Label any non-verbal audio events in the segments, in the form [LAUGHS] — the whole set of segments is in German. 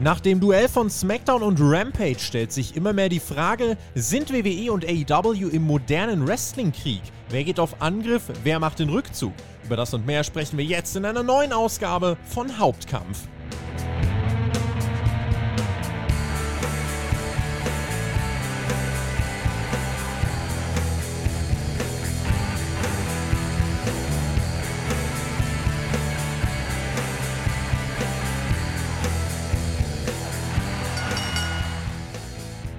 Nach dem Duell von SmackDown und Rampage stellt sich immer mehr die Frage, sind WWE und AEW im modernen Wrestling-Krieg? Wer geht auf Angriff, wer macht den Rückzug? Über das und mehr sprechen wir jetzt in einer neuen Ausgabe von Hauptkampf.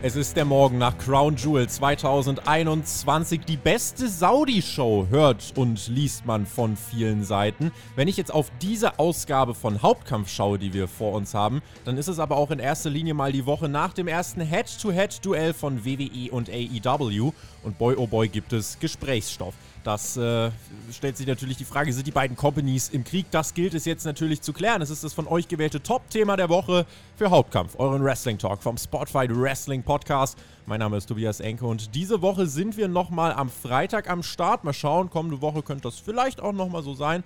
Es ist der Morgen nach Crown Jewel 2021. Die beste Saudi-Show hört und liest man von vielen Seiten. Wenn ich jetzt auf diese Ausgabe von Hauptkampf schaue, die wir vor uns haben, dann ist es aber auch in erster Linie mal die Woche nach dem ersten Head-to-Head-Duell von WWE und AEW. Und boy oh boy gibt es Gesprächsstoff. Das äh, stellt sich natürlich die Frage, sind die beiden Companies im Krieg? Das gilt es jetzt natürlich zu klären. Es ist das von euch gewählte Top-Thema der Woche für Hauptkampf, euren Wrestling-Talk vom Spotfight Wrestling Podcast. Mein Name ist Tobias Enke und diese Woche sind wir nochmal am Freitag am Start. Mal schauen, kommende Woche könnte das vielleicht auch nochmal so sein.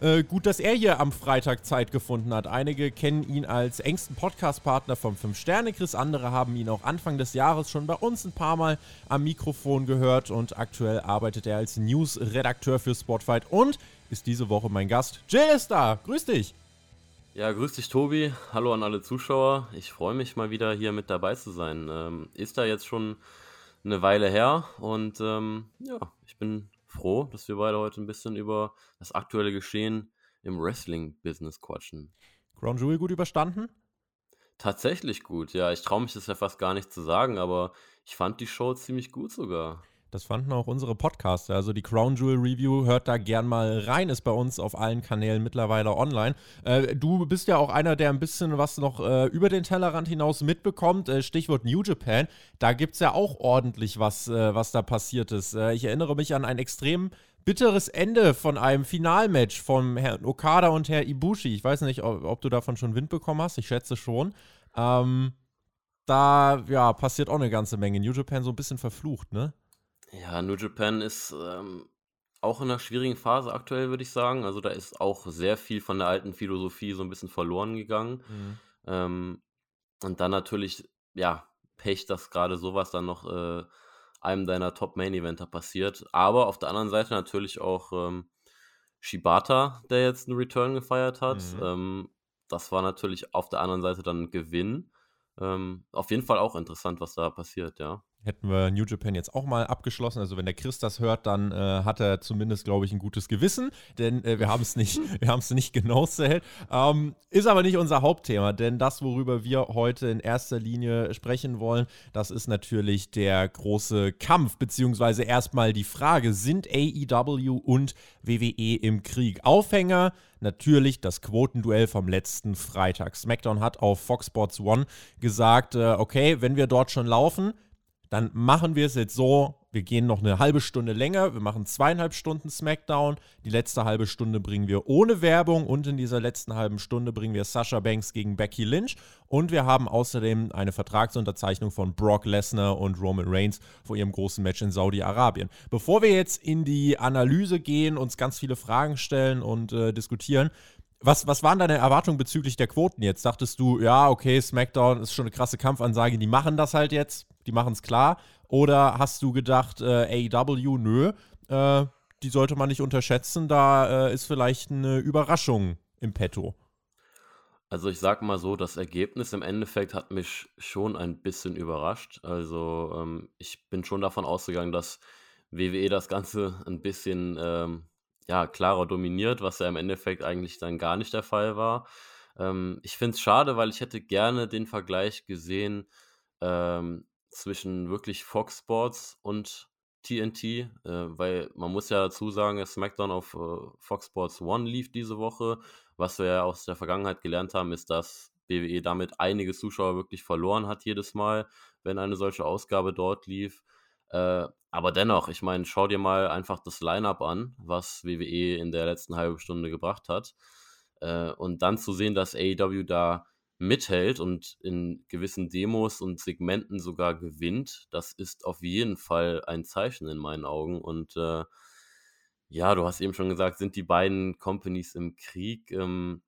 Äh, gut, dass er hier am Freitag Zeit gefunden hat. Einige kennen ihn als engsten Podcast-Partner vom 5-Sterne-Chris, andere haben ihn auch Anfang des Jahres schon bei uns ein paar Mal am Mikrofon gehört und aktuell arbeitet er als News-Redakteur für Spotfight und ist diese Woche mein Gast. Jill ist da, grüß dich! Ja, grüß dich, Tobi. Hallo an alle Zuschauer. Ich freue mich mal wieder hier mit dabei zu sein. Ähm, ist da jetzt schon eine Weile her und ähm, ja, ich bin froh, dass wir beide heute ein bisschen über das aktuelle Geschehen im Wrestling-Business quatschen. Crown Jewel gut überstanden? Tatsächlich gut, ja. Ich traue mich das ja fast gar nicht zu sagen, aber ich fand die Show ziemlich gut sogar. Das fanden auch unsere Podcaster. Also die Crown Jewel Review hört da gern mal rein, ist bei uns auf allen Kanälen mittlerweile online. Äh, du bist ja auch einer, der ein bisschen was noch äh, über den Tellerrand hinaus mitbekommt. Äh, Stichwort New Japan. Da gibt es ja auch ordentlich was, äh, was da passiert ist. Äh, ich erinnere mich an ein extrem bitteres Ende von einem Finalmatch von Herrn Okada und Herr Ibushi. Ich weiß nicht, ob, ob du davon schon Wind bekommen hast. Ich schätze schon. Ähm, da ja, passiert auch eine ganze Menge. New Japan so ein bisschen verflucht, ne? Ja, New Japan ist ähm, auch in einer schwierigen Phase aktuell, würde ich sagen. Also da ist auch sehr viel von der alten Philosophie so ein bisschen verloren gegangen. Mhm. Ähm, und dann natürlich, ja, Pech, dass gerade sowas dann noch äh, einem deiner Top-Main-Eventer passiert. Aber auf der anderen Seite natürlich auch ähm, Shibata, der jetzt einen Return gefeiert hat. Mhm. Ähm, das war natürlich auf der anderen Seite dann ein Gewinn. Ähm, auf jeden Fall auch interessant, was da passiert, ja hätten wir New Japan jetzt auch mal abgeschlossen. Also wenn der Chris das hört, dann äh, hat er zumindest, glaube ich, ein gutes Gewissen, denn äh, wir haben es nicht, [LAUGHS] wir haben es nicht genau zählt. Ähm, ist aber nicht unser Hauptthema, denn das, worüber wir heute in erster Linie sprechen wollen, das ist natürlich der große Kampf, beziehungsweise erstmal die Frage, sind AEW und WWE im Krieg? Aufhänger natürlich das Quotenduell vom letzten Freitag. SmackDown hat auf Fox Sports One gesagt, äh, okay, wenn wir dort schon laufen, dann machen wir es jetzt so, wir gehen noch eine halbe Stunde länger, wir machen zweieinhalb Stunden SmackDown, die letzte halbe Stunde bringen wir ohne Werbung und in dieser letzten halben Stunde bringen wir Sasha Banks gegen Becky Lynch und wir haben außerdem eine Vertragsunterzeichnung von Brock Lesnar und Roman Reigns vor ihrem großen Match in Saudi-Arabien. Bevor wir jetzt in die Analyse gehen, uns ganz viele Fragen stellen und äh, diskutieren, was, was waren deine Erwartungen bezüglich der Quoten jetzt? Dachtest du, ja, okay, SmackDown ist schon eine krasse Kampfansage, die machen das halt jetzt, die machen es klar? Oder hast du gedacht, äh, AEW, nö, äh, die sollte man nicht unterschätzen, da äh, ist vielleicht eine Überraschung im Petto? Also ich sag mal so, das Ergebnis im Endeffekt hat mich schon ein bisschen überrascht. Also ähm, ich bin schon davon ausgegangen, dass WWE das Ganze ein bisschen ähm, ja, klarer dominiert, was ja im Endeffekt eigentlich dann gar nicht der Fall war. Ähm, ich finde es schade, weil ich hätte gerne den Vergleich gesehen ähm, zwischen wirklich Fox Sports und TNT, äh, weil man muss ja dazu sagen, dass SmackDown auf äh, Fox Sports One lief diese Woche. Was wir ja aus der Vergangenheit gelernt haben, ist, dass BWE damit einige Zuschauer wirklich verloren hat jedes Mal, wenn eine solche Ausgabe dort lief. Äh, aber dennoch, ich meine, schau dir mal einfach das Line-up an, was WWE in der letzten halben Stunde gebracht hat. Äh, und dann zu sehen, dass AEW da mithält und in gewissen Demos und Segmenten sogar gewinnt, das ist auf jeden Fall ein Zeichen in meinen Augen. Und äh, ja, du hast eben schon gesagt, sind die beiden Companies im Krieg. Ähm,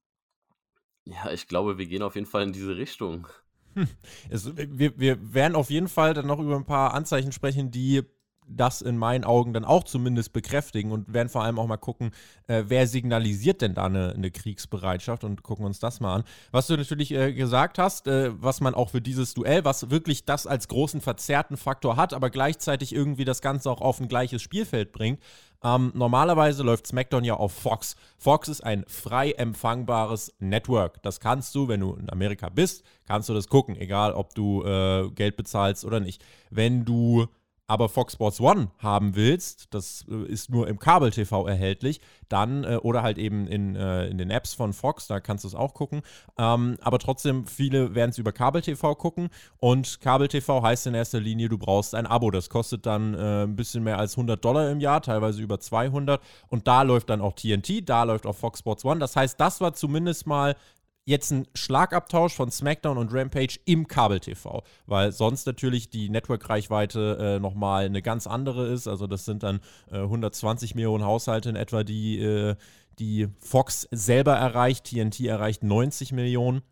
Ja, ich glaube, wir gehen auf jeden Fall in diese Richtung. Hm. Es, wir, wir werden auf jeden Fall dann noch über ein paar Anzeichen sprechen, die das in meinen Augen dann auch zumindest bekräftigen und werden vor allem auch mal gucken, äh, wer signalisiert denn da eine, eine, Kriegsbereitschaft und gucken uns das mal an. Was du natürlich äh, gesagt hast, äh, was man auch für dieses Duell, was wirklich das als großen verzerrten Faktor hat, aber gleichzeitig irgendwie das Ganze auch auf ein gleiches Spielfeld bringt. Ähm, normalerweise läuft SmackDown ja auf Fox. Fox ist ein frei empfangbares Network. Das kannst du, wenn du in Amerika bist, kannst du das gucken, egal ob du äh, Geld bezahlst oder nicht. Wenn du aber Fox Sports One haben willst, das äh, ist nur im Kabel-TV erhältlich, dann äh, oder halt eben in, äh, in den Apps von Fox, da kannst du es auch gucken. Ähm, aber trotzdem, viele werden es über Kabel-TV gucken und Kabel-TV heißt in erster Linie, du brauchst ein Abo. Das kostet dann äh, ein bisschen mehr als 100 Dollar im Jahr, teilweise über 200 und da läuft dann auch TNT, da läuft auch Fox Sports One. Das heißt, das war zumindest mal jetzt ein Schlagabtausch von SmackDown und Rampage im Kabel-TV, weil sonst natürlich die Network-Reichweite äh, nochmal eine ganz andere ist. Also das sind dann äh, 120 Millionen Haushalte in etwa, die, äh, die Fox selber erreicht. TNT erreicht 90 Millionen.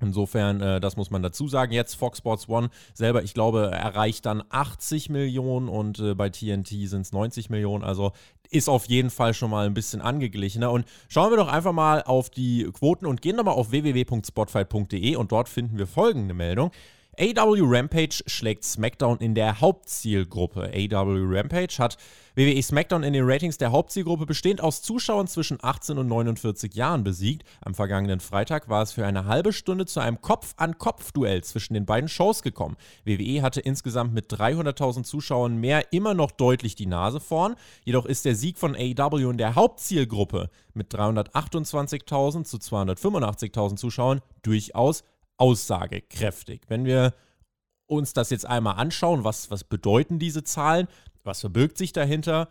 Insofern, äh, das muss man dazu sagen. Jetzt Fox Sports One selber, ich glaube, erreicht dann 80 Millionen und äh, bei TNT sind es 90 Millionen. Also ist auf jeden Fall schon mal ein bisschen angeglichener. Und schauen wir doch einfach mal auf die Quoten und gehen nochmal auf www.spotfight.de und dort finden wir folgende Meldung. AW Rampage schlägt SmackDown in der Hauptzielgruppe. AW Rampage hat WWE SmackDown in den Ratings der Hauptzielgruppe bestehend aus Zuschauern zwischen 18 und 49 Jahren besiegt. Am vergangenen Freitag war es für eine halbe Stunde zu einem Kopf-an-Kopf-Duell zwischen den beiden Shows gekommen. WWE hatte insgesamt mit 300.000 Zuschauern mehr immer noch deutlich die Nase vorn. Jedoch ist der Sieg von AW in der Hauptzielgruppe mit 328.000 zu 285.000 Zuschauern durchaus aussagekräftig. Wenn wir uns das jetzt einmal anschauen, was, was bedeuten diese Zahlen, was verbirgt sich dahinter?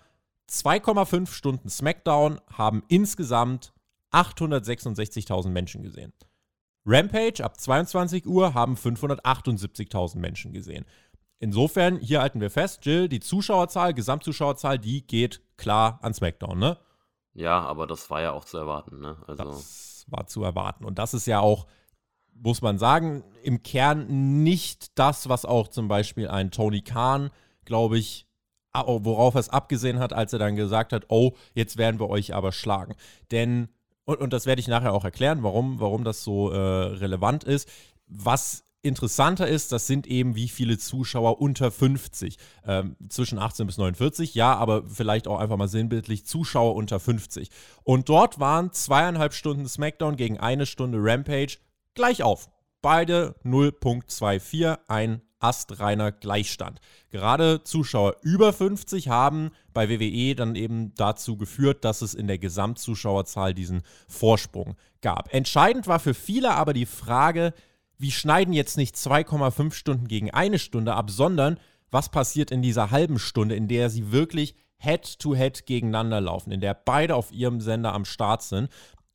2,5 Stunden SmackDown haben insgesamt 866.000 Menschen gesehen. Rampage ab 22 Uhr haben 578.000 Menschen gesehen. Insofern, hier halten wir fest, Jill, die Zuschauerzahl, Gesamtzuschauerzahl, die geht klar an SmackDown, ne? Ja, aber das war ja auch zu erwarten, ne? Also das war zu erwarten. Und das ist ja auch muss man sagen, im Kern nicht das, was auch zum Beispiel ein Tony Khan, glaube ich, worauf er es abgesehen hat, als er dann gesagt hat, oh, jetzt werden wir euch aber schlagen. Denn, und, und das werde ich nachher auch erklären, warum, warum das so äh, relevant ist. Was interessanter ist, das sind eben wie viele Zuschauer unter 50. Ähm, zwischen 18 bis 49, ja, aber vielleicht auch einfach mal sinnbildlich Zuschauer unter 50. Und dort waren zweieinhalb Stunden SmackDown gegen eine Stunde Rampage gleich auf. Beide 0.24, ein astreiner Gleichstand. Gerade Zuschauer über 50 haben bei WWE dann eben dazu geführt, dass es in der Gesamtzuschauerzahl diesen Vorsprung gab. Entscheidend war für viele aber die Frage, wie schneiden jetzt nicht 2,5 Stunden gegen eine Stunde ab, sondern was passiert in dieser halben Stunde, in der sie wirklich Head-to-Head -head gegeneinander laufen, in der beide auf ihrem Sender am Start sind.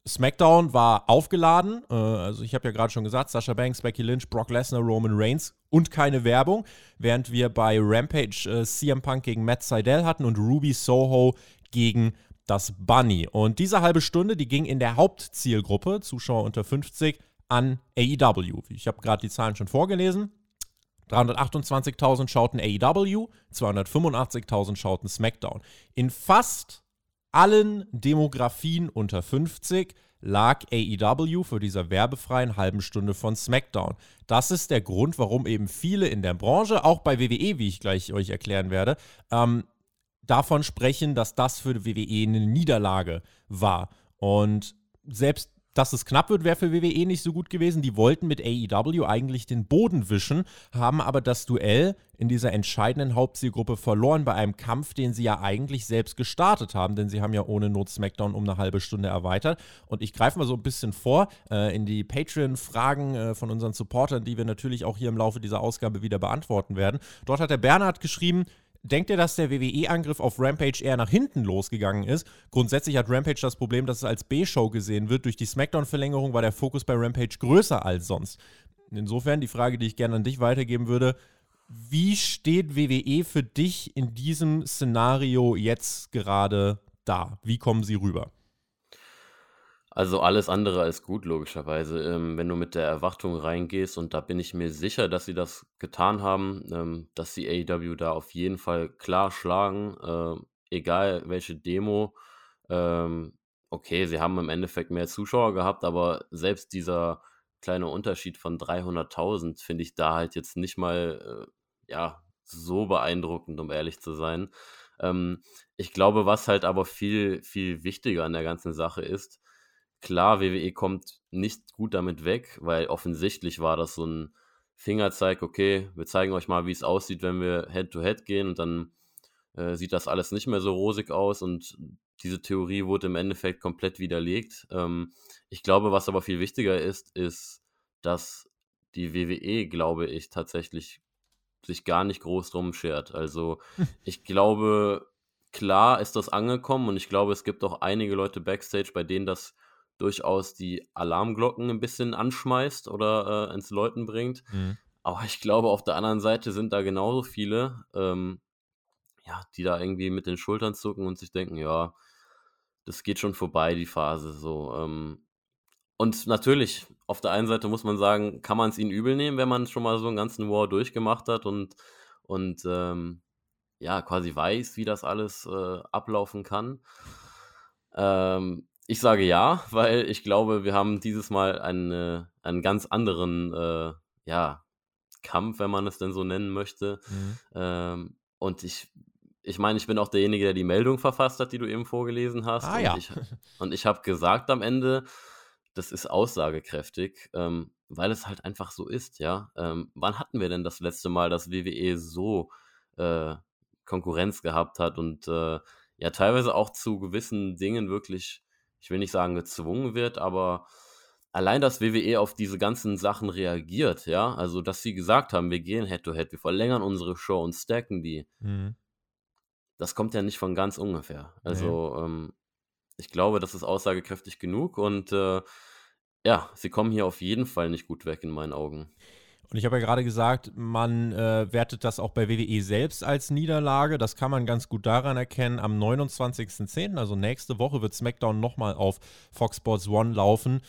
SmackDown war aufgeladen. Äh, also ich habe ja gerade schon gesagt, Sasha Banks, Becky Lynch, Brock Lesnar, Roman Reigns und keine Werbung. Während wir bei Rampage äh, CM Punk gegen Matt Seidel hatten und Ruby Soho gegen das Bunny. Und diese halbe Stunde, die ging in der Hauptzielgruppe, Zuschauer unter 50, an AEW. Ich habe gerade die Zahlen schon vorgelesen. 328.000 schauten AEW, 285.000 schauten SmackDown. In fast allen Demografien unter 50 lag AEW für diese werbefreien halben Stunde von SmackDown. Das ist der Grund, warum eben viele in der Branche, auch bei WWE, wie ich gleich euch erklären werde, ähm, davon sprechen, dass das für WWE eine Niederlage war. Und selbst dass es knapp wird, wäre für WWE nicht so gut gewesen. Die wollten mit AEW eigentlich den Boden wischen, haben aber das Duell in dieser entscheidenden Hauptzielgruppe verloren bei einem Kampf, den sie ja eigentlich selbst gestartet haben, denn sie haben ja ohne Not SmackDown um eine halbe Stunde erweitert. Und ich greife mal so ein bisschen vor äh, in die Patreon-Fragen äh, von unseren Supportern, die wir natürlich auch hier im Laufe dieser Ausgabe wieder beantworten werden. Dort hat der Bernhard geschrieben, Denkt ihr, dass der WWE-Angriff auf Rampage eher nach hinten losgegangen ist? Grundsätzlich hat Rampage das Problem, dass es als B-Show gesehen wird. Durch die SmackDown-Verlängerung war der Fokus bei Rampage größer als sonst. Insofern die Frage, die ich gerne an dich weitergeben würde: Wie steht WWE für dich in diesem Szenario jetzt gerade da? Wie kommen sie rüber? Also alles andere als gut, logischerweise. Ähm, wenn du mit der Erwartung reingehst, und da bin ich mir sicher, dass sie das getan haben, ähm, dass sie AEW da auf jeden Fall klar schlagen, äh, egal welche Demo. Ähm, okay, sie haben im Endeffekt mehr Zuschauer gehabt, aber selbst dieser kleine Unterschied von 300.000 finde ich da halt jetzt nicht mal, äh, ja, so beeindruckend, um ehrlich zu sein. Ähm, ich glaube, was halt aber viel, viel wichtiger an der ganzen Sache ist, klar, WWE kommt nicht gut damit weg, weil offensichtlich war das so ein Fingerzeig, okay, wir zeigen euch mal, wie es aussieht, wenn wir Head-to-Head -head gehen und dann äh, sieht das alles nicht mehr so rosig aus und diese Theorie wurde im Endeffekt komplett widerlegt. Ähm, ich glaube, was aber viel wichtiger ist, ist, dass die WWE, glaube ich, tatsächlich sich gar nicht groß drum schert. Also [LAUGHS] ich glaube, klar ist das angekommen und ich glaube, es gibt auch einige Leute backstage, bei denen das durchaus die Alarmglocken ein bisschen anschmeißt oder äh, ins Läuten bringt. Mhm. Aber ich glaube, auf der anderen Seite sind da genauso viele, ähm, ja, die da irgendwie mit den Schultern zucken und sich denken, ja, das geht schon vorbei, die Phase. So. Ähm. Und natürlich, auf der einen Seite muss man sagen, kann man es ihnen übel nehmen, wenn man schon mal so einen ganzen War durchgemacht hat und, und ähm, ja, quasi weiß, wie das alles äh, ablaufen kann. Ähm, ich sage ja, weil ich glaube, wir haben dieses Mal einen, einen ganz anderen äh, ja, Kampf, wenn man es denn so nennen möchte. Mhm. Ähm, und ich ich meine, ich bin auch derjenige, der die Meldung verfasst hat, die du eben vorgelesen hast. Ah, und ja. Ich, [LAUGHS] und ich habe gesagt am Ende, das ist aussagekräftig, ähm, weil es halt einfach so ist, ja. Ähm, wann hatten wir denn das letzte Mal, dass WWE so äh, Konkurrenz gehabt hat und äh, ja teilweise auch zu gewissen Dingen wirklich, ich will nicht sagen gezwungen wird, aber allein, dass WWE auf diese ganzen Sachen reagiert, ja, also dass sie gesagt haben, wir gehen Head-to-Head, -head, wir verlängern unsere Show und stacken die. Mhm das kommt ja nicht von ganz ungefähr. Also, nee. ähm, ich glaube, das ist aussagekräftig genug und äh, ja, sie kommen hier auf jeden Fall nicht gut weg in meinen Augen. Und ich habe ja gerade gesagt, man äh, wertet das auch bei WWE selbst als Niederlage. Das kann man ganz gut daran erkennen. Am 29.10., also nächste Woche, wird SmackDown nochmal auf Fox Sports One laufen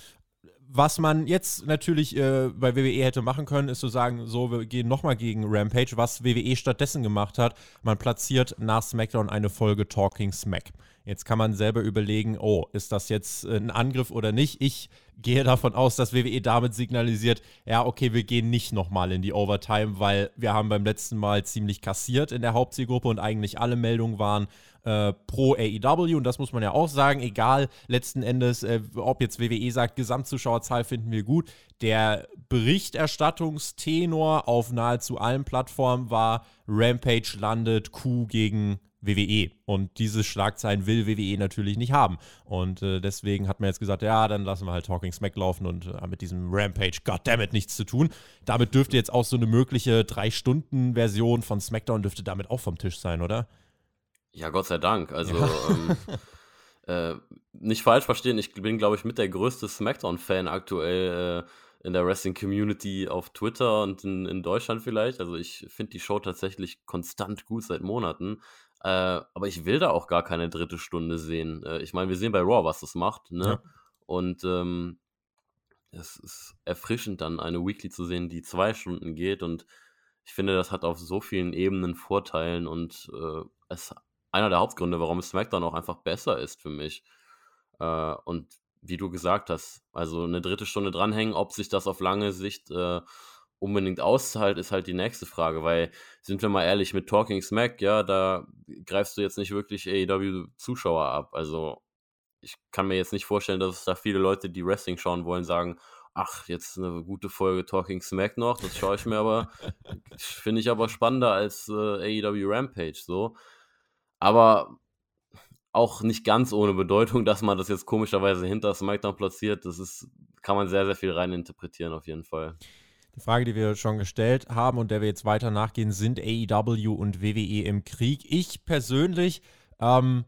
was man jetzt natürlich äh, bei WWE hätte machen können, ist zu sagen, so, wir gehen nochmal gegen Rampage, was WWE stattdessen gemacht hat. Man platziert nach SmackDown eine Folge Talking Smack. Jetzt kann man selber überlegen, oh, ist das jetzt ein Angriff oder nicht? Ich gehe davon aus, dass WWE damit signalisiert, ja, okay, wir gehen nicht nochmal in die Overtime, weil wir haben beim letzten Mal ziemlich kassiert in der Hauptzielgruppe und eigentlich alle Meldungen waren äh, pro AEW und das muss man ja auch sagen, egal letzten Endes, äh, ob jetzt WWE sagt, Gesamtzuschauerzahl finden wir gut, der Berichterstattungstenor auf nahezu allen Plattformen war, Rampage landet Q gegen WWE. Und diese Schlagzeilen will WWE natürlich nicht haben. Und äh, deswegen hat man jetzt gesagt, ja, dann lassen wir halt Talking Smack laufen und äh, mit diesem Rampage, goddammit, nichts zu tun. Damit dürfte jetzt auch so eine mögliche 3-Stunden-Version von SmackDown dürfte damit auch vom Tisch sein, oder? Ja, Gott sei Dank. Also, ja. ähm, [LAUGHS] äh, nicht falsch verstehen, ich bin, glaube ich, mit der größte SmackDown-Fan aktuell äh, in der Wrestling-Community auf Twitter und in, in Deutschland vielleicht. Also ich finde die Show tatsächlich konstant gut seit Monaten. Äh, aber ich will da auch gar keine dritte Stunde sehen. Äh, ich meine, wir sehen bei Raw, was das macht, ne? Ja. Und ähm, es ist erfrischend, dann eine Weekly zu sehen, die zwei Stunden geht. Und ich finde, das hat auf so vielen Ebenen Vorteilen und äh, es ist einer der Hauptgründe, warum SmackDown auch einfach besser ist für mich. Äh, und wie du gesagt hast, also eine dritte Stunde dranhängen, ob sich das auf lange Sicht äh, unbedingt auszahlt, ist halt die nächste Frage, weil, sind wir mal ehrlich, mit Talking Smack, ja, da greifst du jetzt nicht wirklich AEW-Zuschauer ab. Also, ich kann mir jetzt nicht vorstellen, dass es da viele Leute, die Wrestling schauen wollen, sagen, ach, jetzt eine gute Folge Talking Smack noch, das schaue ich mir aber, finde ich aber spannender als äh, AEW Rampage, so. Aber auch nicht ganz ohne Bedeutung, dass man das jetzt komischerweise hinter SmackDown platziert, das ist, kann man sehr, sehr viel rein interpretieren auf jeden Fall. Die Frage, die wir schon gestellt haben und der wir jetzt weiter nachgehen, sind AEW und WWE im Krieg. Ich persönlich ähm,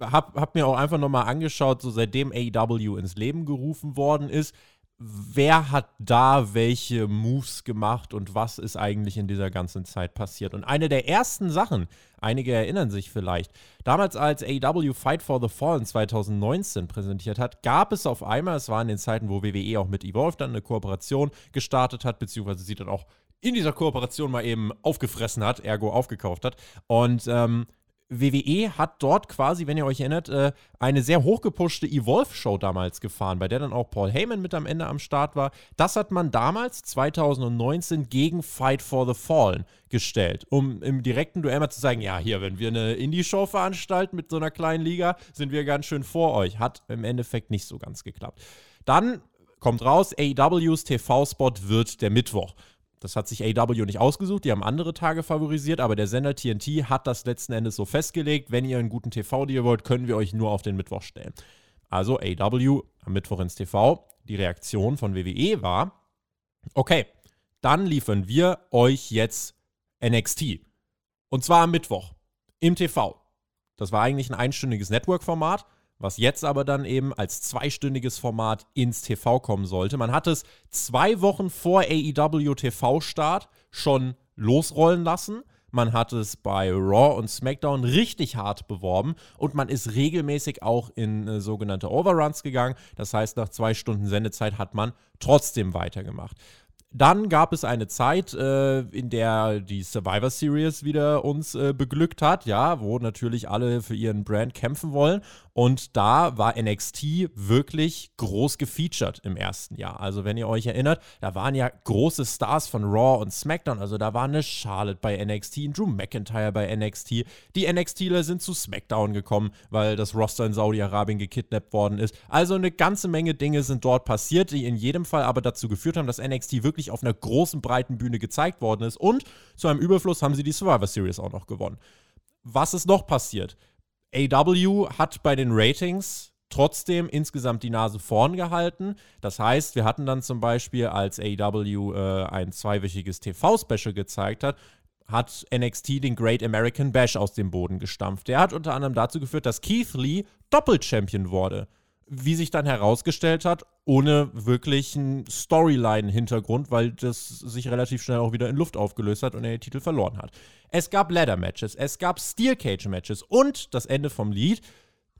habe hab mir auch einfach nochmal angeschaut, so seitdem AEW ins Leben gerufen worden ist, wer hat da welche Moves gemacht und was ist eigentlich in dieser ganzen Zeit passiert. Und eine der ersten Sachen, einige erinnern sich vielleicht, damals als AEW Fight for the Fallen 2019 präsentiert hat, gab es auf einmal, es war in den Zeiten, wo WWE auch mit Evolve dann eine Kooperation gestartet hat, beziehungsweise sie dann auch in dieser Kooperation mal eben aufgefressen hat, ergo aufgekauft hat. Und ähm, WWE hat dort quasi, wenn ihr euch erinnert, äh, eine sehr hochgepushte Evolve-Show damals gefahren, bei der dann auch Paul Heyman mit am Ende am Start war. Das hat man damals, 2019, gegen Fight for the Fallen gestellt, um im direkten Duell mal zu sagen, ja, hier, wenn wir eine Indie-Show veranstalten mit so einer kleinen Liga, sind wir ganz schön vor euch. Hat im Endeffekt nicht so ganz geklappt. Dann kommt raus, AEWs TV-Spot wird der Mittwoch. Das hat sich AW nicht ausgesucht, die haben andere Tage favorisiert, aber der Sender TNT hat das letzten Endes so festgelegt, wenn ihr einen guten TV-Deal wollt, können wir euch nur auf den Mittwoch stellen. Also AW am Mittwoch ins TV. Die Reaktion von WWE war, okay, dann liefern wir euch jetzt NXT. Und zwar am Mittwoch im TV. Das war eigentlich ein einstündiges Network-Format was jetzt aber dann eben als zweistündiges Format ins TV kommen sollte. Man hat es zwei Wochen vor AEW TV-Start schon losrollen lassen. Man hat es bei Raw und SmackDown richtig hart beworben und man ist regelmäßig auch in äh, sogenannte Overruns gegangen. Das heißt, nach zwei Stunden Sendezeit hat man trotzdem weitergemacht. Dann gab es eine Zeit, äh, in der die Survivor Series wieder uns äh, beglückt hat, ja, wo natürlich alle für ihren Brand kämpfen wollen. Und da war NXT wirklich groß gefeatured im ersten Jahr. Also, wenn ihr euch erinnert, da waren ja große Stars von Raw und SmackDown. Also, da war eine Charlotte bei NXT, ein Drew McIntyre bei NXT. Die NXTler sind zu SmackDown gekommen, weil das Roster in Saudi-Arabien gekidnappt worden ist. Also, eine ganze Menge Dinge sind dort passiert, die in jedem Fall aber dazu geführt haben, dass NXT wirklich auf einer großen, breiten Bühne gezeigt worden ist. Und zu einem Überfluss haben sie die Survivor Series auch noch gewonnen. Was ist noch passiert? AW hat bei den Ratings trotzdem insgesamt die Nase vorn gehalten. Das heißt, wir hatten dann zum Beispiel, als AW äh, ein zweiwöchiges TV-Special gezeigt hat, hat NXT den Great American Bash aus dem Boden gestampft. Der hat unter anderem dazu geführt, dass Keith Lee Doppelchampion wurde wie sich dann herausgestellt hat, ohne wirklichen Storyline-Hintergrund, weil das sich relativ schnell auch wieder in Luft aufgelöst hat und er den Titel verloren hat. Es gab Ladder-Matches, es gab Steel Cage-Matches und das Ende vom Lied.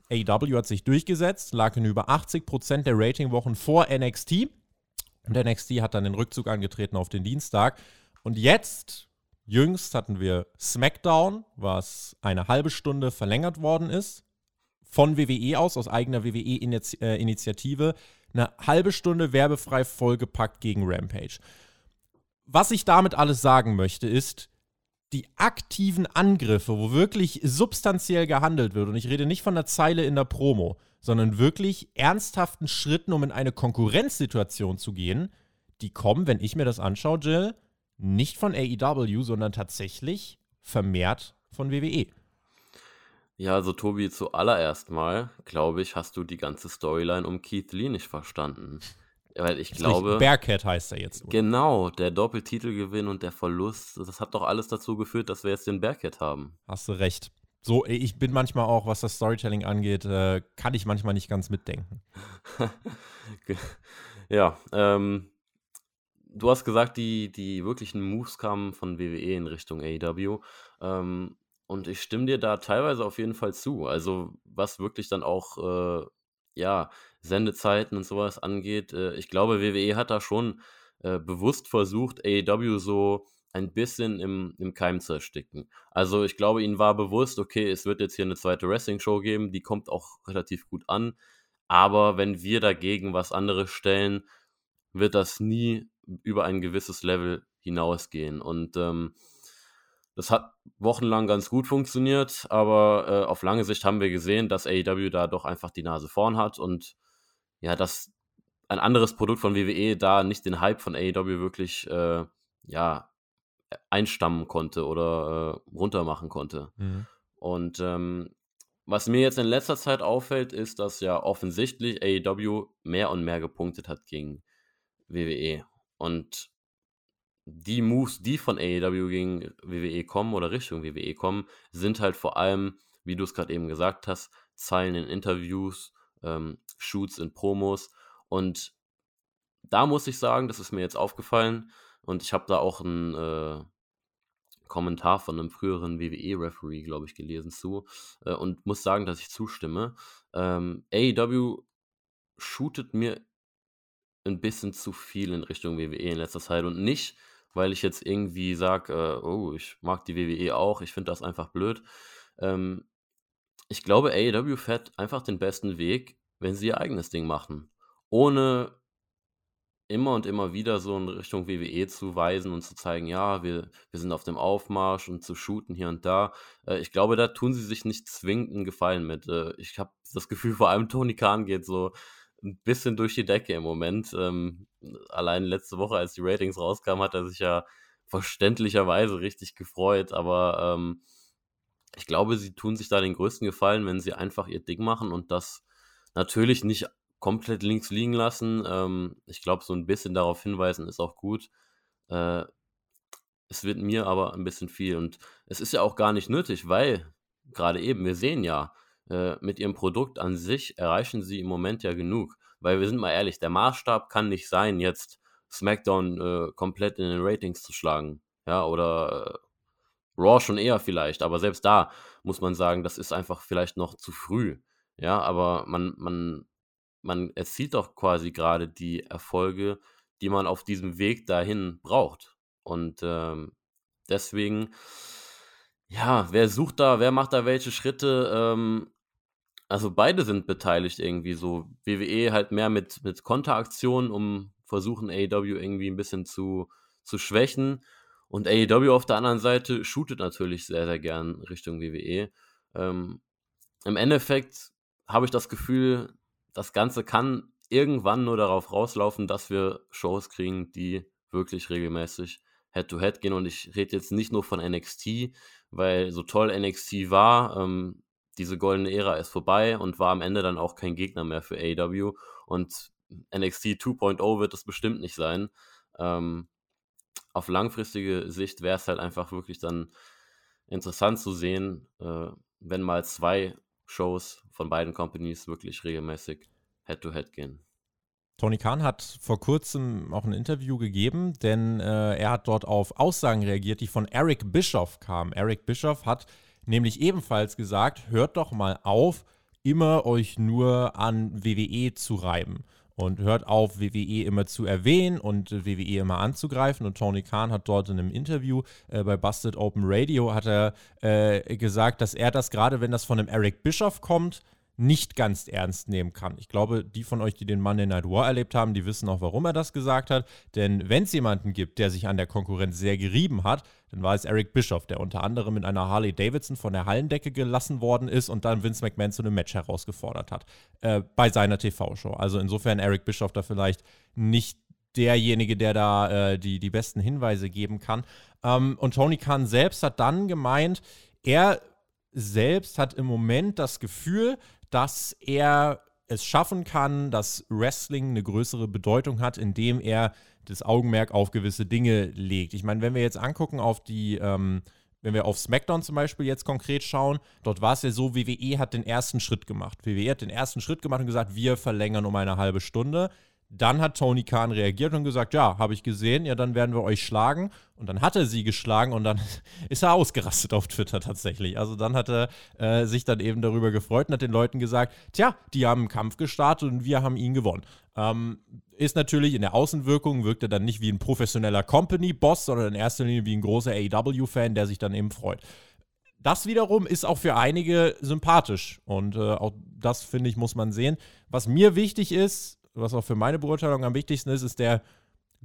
AEW hat sich durchgesetzt, lag in über 80% der Ratingwochen vor NXT. Und NXT hat dann den Rückzug angetreten auf den Dienstag. Und jetzt, jüngst, hatten wir SmackDown, was eine halbe Stunde verlängert worden ist von WWE aus, aus eigener WWE-Initiative, eine halbe Stunde werbefrei vollgepackt gegen Rampage. Was ich damit alles sagen möchte, ist, die aktiven Angriffe, wo wirklich substanziell gehandelt wird, und ich rede nicht von einer Zeile in der Promo, sondern wirklich ernsthaften Schritten, um in eine Konkurrenzsituation zu gehen, die kommen, wenn ich mir das anschaue, Jill, nicht von AEW, sondern tatsächlich vermehrt von WWE. Ja, also Tobi, zuallererst mal, glaube ich, hast du die ganze Storyline um Keith Lee nicht verstanden. Weil ich glaube. Bearcat heißt er jetzt. Oder? Genau, der Doppeltitelgewinn und der Verlust, das hat doch alles dazu geführt, dass wir jetzt den Bearcat haben. Hast du recht. So, ich bin manchmal auch, was das Storytelling angeht, äh, kann ich manchmal nicht ganz mitdenken. [LAUGHS] ja, ähm, du hast gesagt, die, die wirklichen Moves kamen von WWE in Richtung AEW. Ähm, und ich stimme dir da teilweise auf jeden Fall zu. Also, was wirklich dann auch, äh, ja, Sendezeiten und sowas angeht, äh, ich glaube, WWE hat da schon äh, bewusst versucht, AEW so ein bisschen im, im Keim zu ersticken. Also, ich glaube, ihnen war bewusst, okay, es wird jetzt hier eine zweite Wrestling-Show geben, die kommt auch relativ gut an. Aber wenn wir dagegen was anderes stellen, wird das nie über ein gewisses Level hinausgehen. Und ähm, das hat wochenlang ganz gut funktioniert, aber äh, auf lange Sicht haben wir gesehen, dass AEW da doch einfach die Nase vorn hat und ja, dass ein anderes Produkt von WWE da nicht den Hype von AEW wirklich äh, ja, einstammen konnte oder äh, runtermachen konnte. Mhm. Und ähm, was mir jetzt in letzter Zeit auffällt, ist, dass ja offensichtlich AEW mehr und mehr gepunktet hat gegen WWE. Und die Moves, die von AEW gegen WWE kommen oder Richtung WWE kommen, sind halt vor allem, wie du es gerade eben gesagt hast, Zeilen in Interviews, ähm, Shoots in Promos und da muss ich sagen, das ist mir jetzt aufgefallen und ich habe da auch einen äh, Kommentar von einem früheren WWE-Referee, glaube ich, gelesen zu äh, und muss sagen, dass ich zustimme. Ähm, AEW shootet mir ein bisschen zu viel in Richtung WWE in letzter Zeit und nicht, weil ich jetzt irgendwie sage, äh, oh, ich mag die WWE auch, ich finde das einfach blöd. Ähm, ich glaube, AEW fährt einfach den besten Weg, wenn sie ihr eigenes Ding machen. Ohne immer und immer wieder so in Richtung WWE zu weisen und zu zeigen, ja, wir, wir sind auf dem Aufmarsch und zu shooten hier und da. Äh, ich glaube, da tun sie sich nicht zwingend einen Gefallen mit. Äh, ich habe das Gefühl, [LAUGHS] vor allem Tony Khan geht so ein bisschen durch die Decke im Moment. Ähm, allein letzte Woche, als die Ratings rauskamen, hat er sich ja verständlicherweise richtig gefreut, aber ähm, ich glaube, sie tun sich da den größten Gefallen, wenn sie einfach ihr Ding machen und das natürlich nicht komplett links liegen lassen. Ähm, ich glaube, so ein bisschen darauf hinweisen ist auch gut. Äh, es wird mir aber ein bisschen viel und es ist ja auch gar nicht nötig, weil gerade eben, wir sehen ja, äh, mit ihrem Produkt an sich erreichen sie im Moment ja genug. Weil wir sind mal ehrlich, der Maßstab kann nicht sein, jetzt SmackDown äh, komplett in den Ratings zu schlagen. Ja, oder äh, Raw schon eher vielleicht, aber selbst da muss man sagen, das ist einfach vielleicht noch zu früh. Ja, aber man, man, man erzielt doch quasi gerade die Erfolge, die man auf diesem Weg dahin braucht. Und ähm, deswegen, ja, wer sucht da, wer macht da welche Schritte? Ähm, also beide sind beteiligt irgendwie so. WWE halt mehr mit, mit Konteraktionen, um versuchen AEW irgendwie ein bisschen zu, zu schwächen. Und AEW auf der anderen Seite shootet natürlich sehr, sehr gern Richtung WWE. Ähm, Im Endeffekt habe ich das Gefühl, das Ganze kann irgendwann nur darauf rauslaufen, dass wir Shows kriegen, die wirklich regelmäßig Head-to-Head -head gehen. Und ich rede jetzt nicht nur von NXT, weil so toll NXT war, ähm, diese goldene Ära ist vorbei und war am Ende dann auch kein Gegner mehr für AEW. Und NXT 2.0 wird es bestimmt nicht sein. Ähm, auf langfristige Sicht wäre es halt einfach wirklich dann interessant zu sehen, äh, wenn mal zwei Shows von beiden Companies wirklich regelmäßig Head-to-Head -head gehen. Tony Khan hat vor kurzem auch ein Interview gegeben, denn äh, er hat dort auf Aussagen reagiert, die von Eric Bischoff kamen. Eric Bischoff hat nämlich ebenfalls gesagt, hört doch mal auf, immer euch nur an WWE zu reiben. Und hört auf, WWE immer zu erwähnen und WWE immer anzugreifen. Und Tony Khan hat dort in einem Interview äh, bei Busted Open Radio hat er äh, gesagt, dass er das gerade, wenn das von einem Eric Bischoff kommt, nicht ganz ernst nehmen kann. Ich glaube, die von euch, die den Monday Night War erlebt haben, die wissen auch, warum er das gesagt hat. Denn wenn es jemanden gibt, der sich an der Konkurrenz sehr gerieben hat, dann war es Eric Bischoff, der unter anderem mit einer Harley Davidson von der Hallendecke gelassen worden ist und dann Vince McMahon zu einem Match herausgefordert hat äh, bei seiner TV-Show. Also insofern Eric Bischoff da vielleicht nicht derjenige, der da äh, die, die besten Hinweise geben kann. Ähm, und Tony Khan selbst hat dann gemeint, er selbst hat im Moment das Gefühl, dass er es schaffen kann, dass Wrestling eine größere Bedeutung hat, indem er das Augenmerk auf gewisse Dinge legt. Ich meine, wenn wir jetzt angucken auf die, ähm, wenn wir auf SmackDown zum Beispiel jetzt konkret schauen, dort war es ja so, WWE hat den ersten Schritt gemacht. WWE hat den ersten Schritt gemacht und gesagt, wir verlängern um eine halbe Stunde. Dann hat Tony Khan reagiert und gesagt, ja, habe ich gesehen, ja, dann werden wir euch schlagen. Und dann hat er sie geschlagen und dann [LAUGHS] ist er ausgerastet auf Twitter tatsächlich. Also dann hat er äh, sich dann eben darüber gefreut und hat den Leuten gesagt, tja, die haben einen Kampf gestartet und wir haben ihn gewonnen. Ähm, ist natürlich in der Außenwirkung, wirkt er dann nicht wie ein professioneller Company-Boss, sondern in erster Linie wie ein großer AEW-Fan, der sich dann eben freut. Das wiederum ist auch für einige sympathisch und äh, auch das, finde ich, muss man sehen. Was mir wichtig ist, was auch für meine Beurteilung am wichtigsten ist, ist der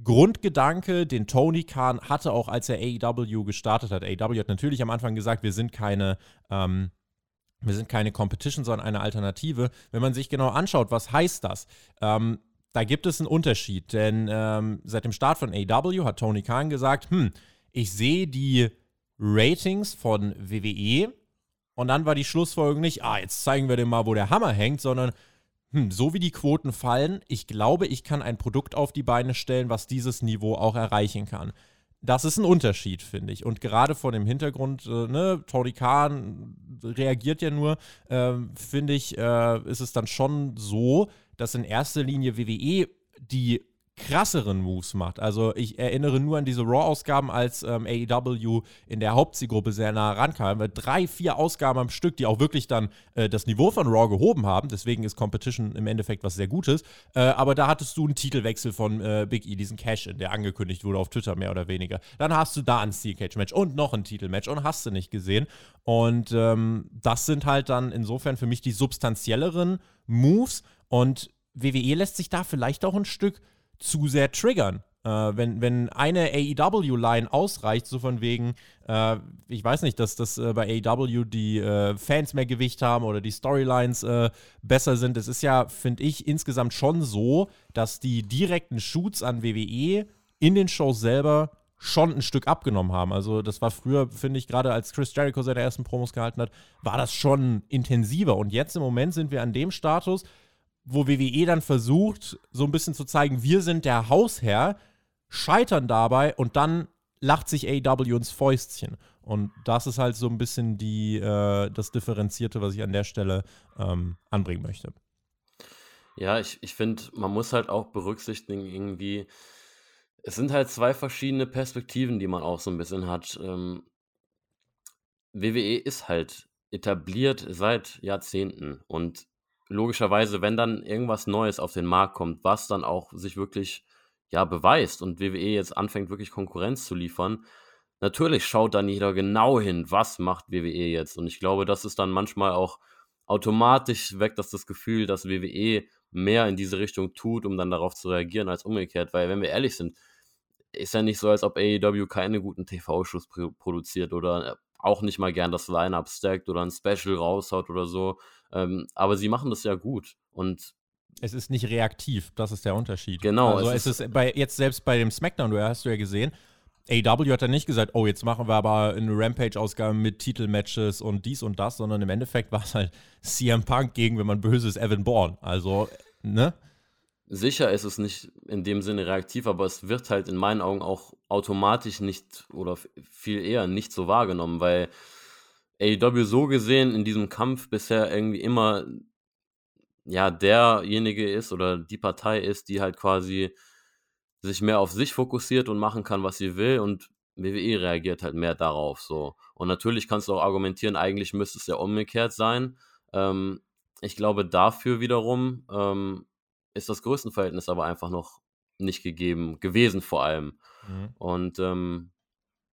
Grundgedanke, den Tony Khan hatte, auch als er AEW gestartet hat. AEW hat natürlich am Anfang gesagt, wir sind keine, ähm, wir sind keine Competition, sondern eine Alternative. Wenn man sich genau anschaut, was heißt das? Ähm, da gibt es einen Unterschied, denn ähm, seit dem Start von AEW hat Tony Khan gesagt, hm, ich sehe die Ratings von WWE und dann war die Schlussfolgerung nicht, ah, jetzt zeigen wir dir mal, wo der Hammer hängt, sondern hm, so wie die Quoten fallen, ich glaube, ich kann ein Produkt auf die Beine stellen, was dieses Niveau auch erreichen kann. Das ist ein Unterschied, finde ich. Und gerade vor dem Hintergrund, äh, ne, Tony Khan reagiert ja nur, äh, finde ich, äh, ist es dann schon so, dass in erster Linie WWE die krasseren Moves macht. Also ich erinnere nur an diese Raw-Ausgaben, als ähm, AEW in der Hauptzielgruppe sehr nah rankam. Drei, vier Ausgaben am Stück, die auch wirklich dann äh, das Niveau von Raw gehoben haben. Deswegen ist Competition im Endeffekt was sehr Gutes. Äh, aber da hattest du einen Titelwechsel von äh, Big E, diesen Cash-In, der angekündigt wurde auf Twitter mehr oder weniger. Dann hast du da ein Steel Cage-Match und noch ein Titelmatch und hast du nicht gesehen. Und ähm, das sind halt dann insofern für mich die substanzielleren Moves. Und WWE lässt sich da vielleicht auch ein Stück zu sehr triggern. Äh, wenn, wenn eine AEW-Line ausreicht, so von wegen, äh, ich weiß nicht, dass das äh, bei AEW die äh, Fans mehr Gewicht haben oder die Storylines äh, besser sind. Es ist ja, finde ich, insgesamt schon so, dass die direkten Shoots an WWE in den Shows selber schon ein Stück abgenommen haben. Also das war früher, finde ich, gerade als Chris Jericho seine ersten Promos gehalten hat, war das schon intensiver. Und jetzt im Moment sind wir an dem Status, wo WWE dann versucht, so ein bisschen zu zeigen, wir sind der Hausherr, scheitern dabei und dann lacht sich AEW ins Fäustchen. Und das ist halt so ein bisschen die, äh, das Differenzierte, was ich an der Stelle ähm, anbringen möchte. Ja, ich, ich finde, man muss halt auch berücksichtigen, irgendwie, es sind halt zwei verschiedene Perspektiven, die man auch so ein bisschen hat. Ähm, WWE ist halt etabliert seit Jahrzehnten und logischerweise, wenn dann irgendwas Neues auf den Markt kommt, was dann auch sich wirklich ja beweist und WWE jetzt anfängt wirklich Konkurrenz zu liefern, natürlich schaut dann jeder genau hin, was macht WWE jetzt? Und ich glaube, das ist dann manchmal auch automatisch weckt das das Gefühl, dass WWE mehr in diese Richtung tut, um dann darauf zu reagieren als umgekehrt, weil wenn wir ehrlich sind, ist ja nicht so, als ob AEW keine guten TV-Shows produziert oder auch nicht mal gern das Line-Up stackt oder ein Special raushaut oder so. Ähm, aber sie machen das ja gut. Und es ist nicht reaktiv, das ist der Unterschied. Genau. Also es, es ist, bei, jetzt selbst bei dem Smackdown, du hast du ja gesehen, AW hat dann nicht gesagt, oh, jetzt machen wir aber eine Rampage-Ausgabe mit Titelmatches und dies und das, sondern im Endeffekt war es halt [LAUGHS] CM Punk gegen, wenn man böse ist, Evan Bourne. Also, ne? Sicher ist es nicht in dem Sinne reaktiv, aber es wird halt in meinen Augen auch automatisch nicht oder viel eher nicht so wahrgenommen, weil AEW so gesehen in diesem Kampf bisher irgendwie immer ja derjenige ist oder die Partei ist, die halt quasi sich mehr auf sich fokussiert und machen kann, was sie will und WWE reagiert halt mehr darauf so. Und natürlich kannst du auch argumentieren, eigentlich müsste es ja umgekehrt sein. Ähm, ich glaube, dafür wiederum ähm, ist das Größenverhältnis aber einfach noch nicht gegeben, gewesen vor allem. Mhm. Und ähm,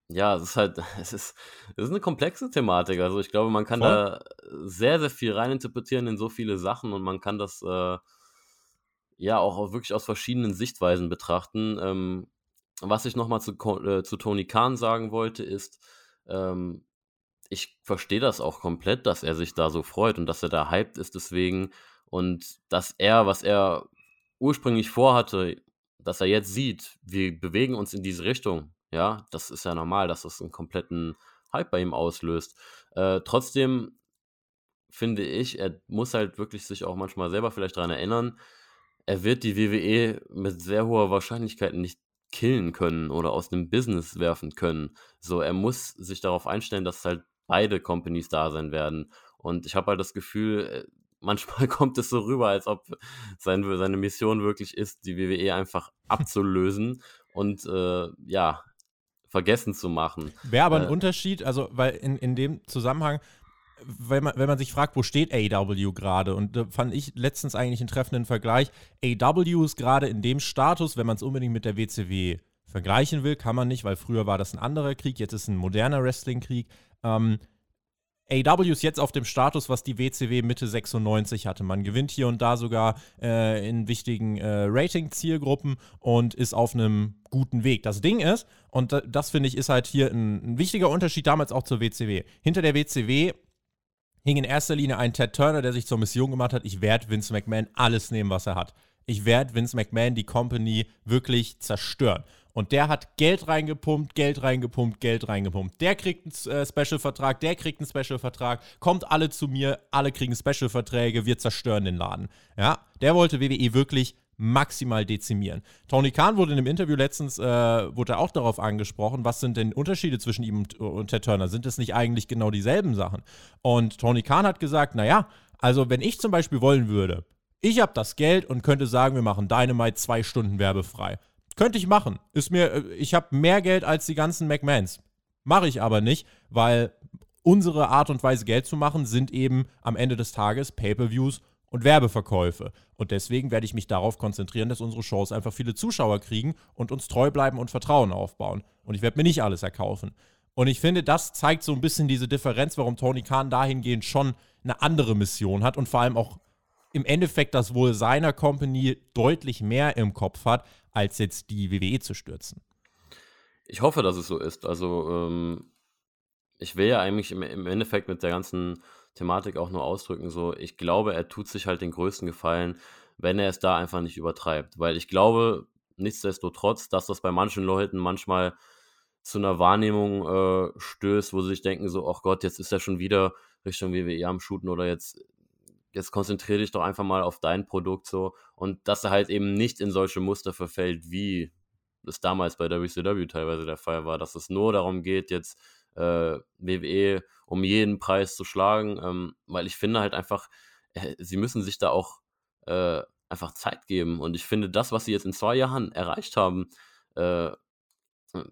ja, es ist halt, [LAUGHS] es ist, es ist eine komplexe Thematik. Also ich glaube, man kann Voll. da sehr, sehr viel reininterpretieren in so viele Sachen und man kann das äh, ja auch wirklich aus verschiedenen Sichtweisen betrachten. Ähm, was ich nochmal zu, äh, zu Tony Khan sagen wollte, ist, ähm, ich verstehe das auch komplett, dass er sich da so freut und dass er da hyped ist deswegen und dass er, was er ursprünglich vorhatte, dass er jetzt sieht, wir bewegen uns in diese Richtung, ja, das ist ja normal, dass das einen kompletten Hype bei ihm auslöst. Äh, trotzdem finde ich, er muss halt wirklich sich auch manchmal selber vielleicht daran erinnern, er wird die WWE mit sehr hoher Wahrscheinlichkeit nicht killen können oder aus dem Business werfen können. So, er muss sich darauf einstellen, dass halt beide Companies da sein werden. Und ich habe halt das Gefühl, äh, manchmal [LAUGHS] kommt es so rüber, als ob sein, seine Mission wirklich ist, die WWE einfach abzulösen und äh, ja, vergessen zu machen. Wäre aber ein äh, Unterschied, also weil in, in dem Zusammenhang, wenn man, wenn man sich fragt, wo steht AW gerade? Und da fand ich letztens eigentlich einen treffenden Vergleich. AW ist gerade in dem Status, wenn man es unbedingt mit der WCW vergleichen will, kann man nicht, weil früher war das ein anderer Krieg, jetzt ist ein moderner Wrestling-Krieg. Ähm, AW ist jetzt auf dem Status, was die WCW Mitte 96 hatte. Man gewinnt hier und da sogar äh, in wichtigen äh, Rating-Zielgruppen und ist auf einem guten Weg. Das Ding ist, und das finde ich ist halt hier ein, ein wichtiger Unterschied damals auch zur WCW. Hinter der WCW hing in erster Linie ein Ted Turner, der sich zur Mission gemacht hat, ich werde Vince McMahon alles nehmen, was er hat. Ich werde Vince McMahon die Company wirklich zerstören. Und der hat Geld reingepumpt, Geld reingepumpt, Geld reingepumpt. Der kriegt einen äh, Special-Vertrag, der kriegt einen Special-Vertrag, kommt alle zu mir, alle kriegen Special-Verträge, wir zerstören den Laden. Ja, der wollte WWE wirklich maximal dezimieren. Tony Khan wurde in einem Interview letztens, äh, wurde auch darauf angesprochen, was sind denn Unterschiede zwischen ihm und, und Ted Turner? Sind es nicht eigentlich genau dieselben Sachen? Und Tony Khan hat gesagt, naja, also wenn ich zum Beispiel wollen würde, Ich habe das Geld und könnte sagen, wir machen Dynamite zwei Stunden werbefrei. Könnte ich machen. Ist mir, äh, ich habe mehr Geld als die ganzen McMahons. Mache ich aber nicht, weil unsere Art und Weise Geld zu machen sind eben am Ende des Tages Pay-per-Views und Werbeverkäufe. Und deswegen werde ich mich darauf konzentrieren, dass unsere Shows einfach viele Zuschauer kriegen und uns treu bleiben und Vertrauen aufbauen. Und ich werde mir nicht alles erkaufen. Und ich finde, das zeigt so ein bisschen diese Differenz, warum Tony Khan dahingehend schon eine andere Mission hat und vor allem auch im Endeffekt das Wohl seiner Company deutlich mehr im Kopf hat, als jetzt die WWE zu stürzen. Ich hoffe, dass es so ist. Also, ähm, ich will ja eigentlich im, im Endeffekt mit der ganzen Thematik auch nur ausdrücken, so, ich glaube, er tut sich halt den größten Gefallen, wenn er es da einfach nicht übertreibt. Weil ich glaube, nichtsdestotrotz, dass das bei manchen Leuten manchmal zu einer Wahrnehmung äh, stößt, wo sie sich denken, so, ach Gott, jetzt ist er schon wieder Richtung WWE am Shooten oder jetzt, jetzt konzentriere dich doch einfach mal auf dein Produkt so. Und dass er halt eben nicht in solche Muster verfällt, wie es damals bei WCW teilweise der Fall war, dass es nur darum geht, jetzt äh, WWE um jeden Preis zu schlagen, ähm, weil ich finde halt einfach, äh, sie müssen sich da auch äh, einfach Zeit geben. Und ich finde, das, was sie jetzt in zwei Jahren erreicht haben, äh,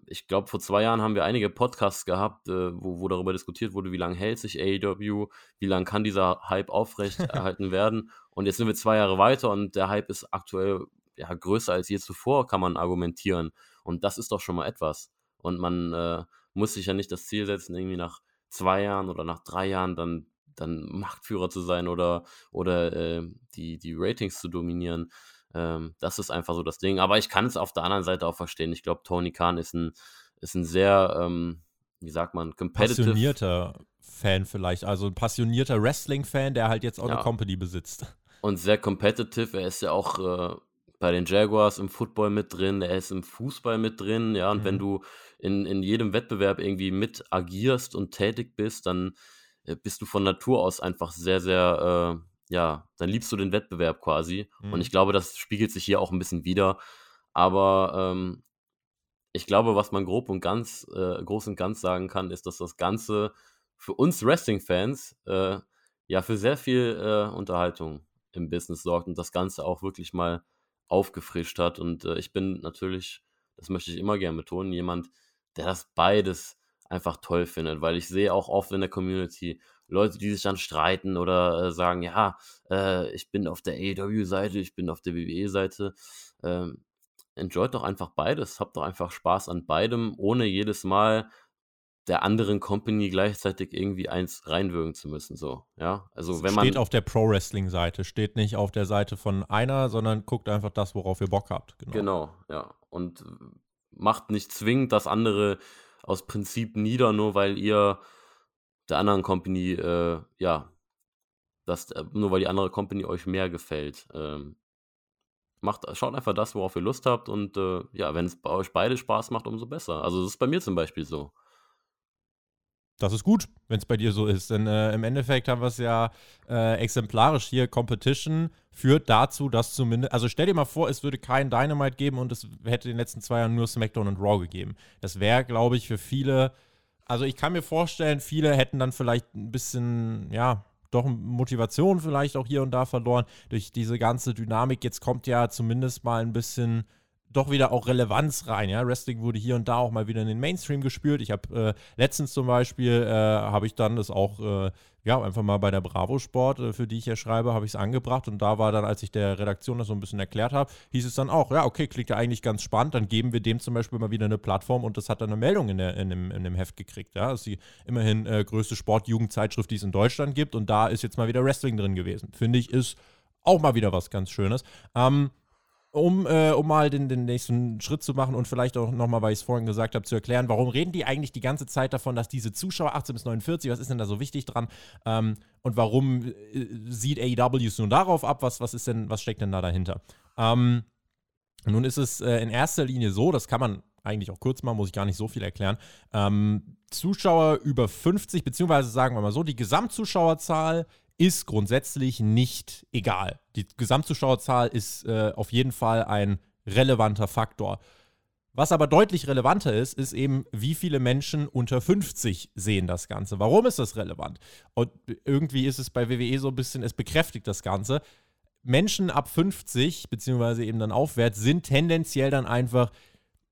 ich glaube, vor zwei Jahren haben wir einige Podcasts gehabt, äh, wo, wo, darüber diskutiert wurde, wie lange hält sich AEW, wie lange kann dieser Hype aufrechterhalten [LAUGHS] werden. Und jetzt sind wir zwei Jahre weiter und der Hype ist aktuell ja, größer als je zuvor, kann man argumentieren. Und das ist doch schon mal etwas. Und man äh, muss sich ja nicht das Ziel setzen, irgendwie nach zwei Jahren oder nach drei Jahren dann, dann Machtführer zu sein oder, oder äh, die, die Ratings zu dominieren. Ähm, das ist einfach so das Ding. Aber ich kann es auf der anderen Seite auch verstehen. Ich glaube, Tony Khan ist ein, ist ein sehr, ähm, wie sagt man, competitive. Passionierter Fan vielleicht. Also ein passionierter Wrestling-Fan, der halt jetzt auch ja. eine Company besitzt. Und sehr competitive. Er ist ja auch äh, bei den Jaguars im Football mit drin, er ist im Fußball mit drin, ja. Und mhm. wenn du in, in jedem Wettbewerb irgendwie mit agierst und tätig bist, dann äh, bist du von Natur aus einfach sehr, sehr, äh, ja, dann liebst du den Wettbewerb quasi. Mhm. Und ich glaube, das spiegelt sich hier auch ein bisschen wieder. Aber ähm, ich glaube, was man grob und ganz, äh, groß und ganz sagen kann, ist, dass das Ganze für uns Wrestling-Fans äh, ja für sehr viel äh, Unterhaltung im Business sorgt und das Ganze auch wirklich mal aufgefrischt hat. Und äh, ich bin natürlich, das möchte ich immer gerne betonen, jemand, der das beides einfach toll findet, weil ich sehe auch oft in der Community Leute, die sich dann streiten oder äh, sagen, ja, äh, ich bin auf der AEW-Seite, ich bin auf der WWE-Seite. Ähm, enjoyt doch einfach beides, habt doch einfach Spaß an beidem, ohne jedes Mal der anderen Company gleichzeitig irgendwie eins reinwürgen zu müssen. So, ja. Also wenn man. Steht auf der Pro-Wrestling-Seite, steht nicht auf der Seite von einer, sondern guckt einfach das, worauf ihr Bock habt. Genau, genau ja. Und macht nicht zwingend das andere aus Prinzip nieder, nur weil ihr der anderen Company, äh, ja, das, äh, nur weil die andere Company euch mehr gefällt. Ähm, macht, schaut einfach das, worauf ihr Lust habt und äh, ja, wenn es bei euch beide Spaß macht, umso besser. Also das ist bei mir zum Beispiel so. Das ist gut, wenn es bei dir so ist. Denn äh, im Endeffekt haben wir es ja äh, exemplarisch hier. Competition führt dazu, dass zumindest. Also stell dir mal vor, es würde kein Dynamite geben und es hätte in den letzten zwei Jahren nur SmackDown und Raw gegeben. Das wäre, glaube ich, für viele. Also ich kann mir vorstellen, viele hätten dann vielleicht ein bisschen, ja, doch Motivation vielleicht auch hier und da verloren durch diese ganze Dynamik. Jetzt kommt ja zumindest mal ein bisschen doch wieder auch Relevanz rein. Ja? Wrestling wurde hier und da auch mal wieder in den Mainstream gespült. Ich habe äh, letztens zum Beispiel, äh, habe ich dann das auch, äh, ja, einfach mal bei der Bravo Sport, äh, für die ich ja schreibe, habe ich es angebracht. Und da war dann, als ich der Redaktion das so ein bisschen erklärt habe, hieß es dann auch, ja, okay, klingt ja eigentlich ganz spannend. Dann geben wir dem zum Beispiel mal wieder eine Plattform und das hat dann eine Meldung in, der, in, dem, in dem Heft gekriegt. Ja? Das ist die immerhin äh, größte Sportjugendzeitschrift, die es in Deutschland gibt. Und da ist jetzt mal wieder Wrestling drin gewesen. Finde ich, ist auch mal wieder was ganz Schönes. Ähm, um, äh, um mal den, den nächsten Schritt zu machen und vielleicht auch nochmal, weil ich es vorhin gesagt habe, zu erklären, warum reden die eigentlich die ganze Zeit davon, dass diese Zuschauer 18 bis 49, was ist denn da so wichtig dran? Ähm, und warum äh, sieht AEW nun darauf ab? Was, was ist denn, was steckt denn da dahinter? Ähm, nun ist es äh, in erster Linie so, das kann man eigentlich auch kurz machen, muss ich gar nicht so viel erklären. Ähm, Zuschauer über 50, beziehungsweise sagen wir mal so, die Gesamtzuschauerzahl ist grundsätzlich nicht egal. Die Gesamtzuschauerzahl ist äh, auf jeden Fall ein relevanter Faktor. Was aber deutlich relevanter ist, ist eben, wie viele Menschen unter 50 sehen das Ganze. Warum ist das relevant? Und irgendwie ist es bei WWE so ein bisschen, es bekräftigt das Ganze. Menschen ab 50, beziehungsweise eben dann aufwärts, sind tendenziell dann einfach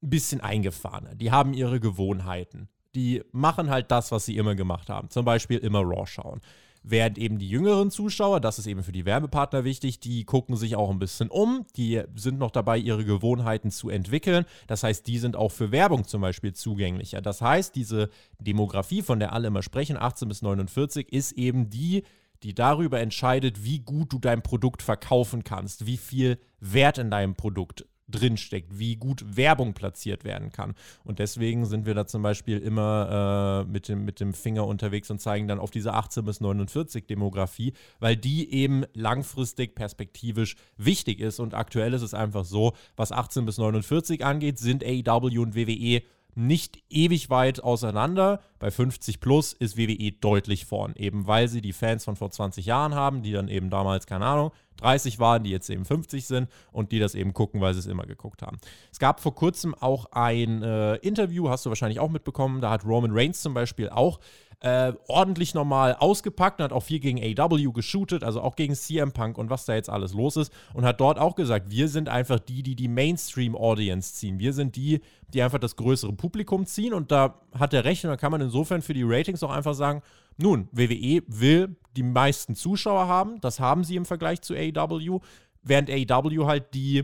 ein bisschen eingefahrener. Die haben ihre Gewohnheiten. Die machen halt das, was sie immer gemacht haben. Zum Beispiel immer Raw schauen. Während eben die jüngeren Zuschauer, das ist eben für die Werbepartner wichtig, die gucken sich auch ein bisschen um, die sind noch dabei, ihre Gewohnheiten zu entwickeln. Das heißt, die sind auch für Werbung zum Beispiel zugänglicher. Das heißt, diese Demografie, von der alle immer sprechen, 18 bis 49, ist eben die, die darüber entscheidet, wie gut du dein Produkt verkaufen kannst, wie viel Wert in deinem Produkt drinsteckt, wie gut Werbung platziert werden kann. Und deswegen sind wir da zum Beispiel immer äh, mit, dem, mit dem Finger unterwegs und zeigen dann auf diese 18 bis 49 Demografie, weil die eben langfristig perspektivisch wichtig ist. Und aktuell ist es einfach so, was 18 bis 49 angeht, sind AEW und WWE nicht ewig weit auseinander. Bei 50 plus ist WWE deutlich vorn, eben weil sie die Fans von vor 20 Jahren haben, die dann eben damals, keine Ahnung, 30 waren, die jetzt eben 50 sind und die das eben gucken, weil sie es immer geguckt haben. Es gab vor kurzem auch ein äh, Interview, hast du wahrscheinlich auch mitbekommen, da hat Roman Reigns zum Beispiel auch äh, ordentlich normal ausgepackt und hat auch viel gegen AW geshootet, also auch gegen CM Punk und was da jetzt alles los ist und hat dort auch gesagt, wir sind einfach die, die die Mainstream-Audience ziehen. Wir sind die, die einfach das größere Publikum ziehen und da hat er recht und da kann man insofern für die Ratings auch einfach sagen, nun, WWE will die meisten Zuschauer haben, das haben sie im Vergleich zu AEW, während AEW halt die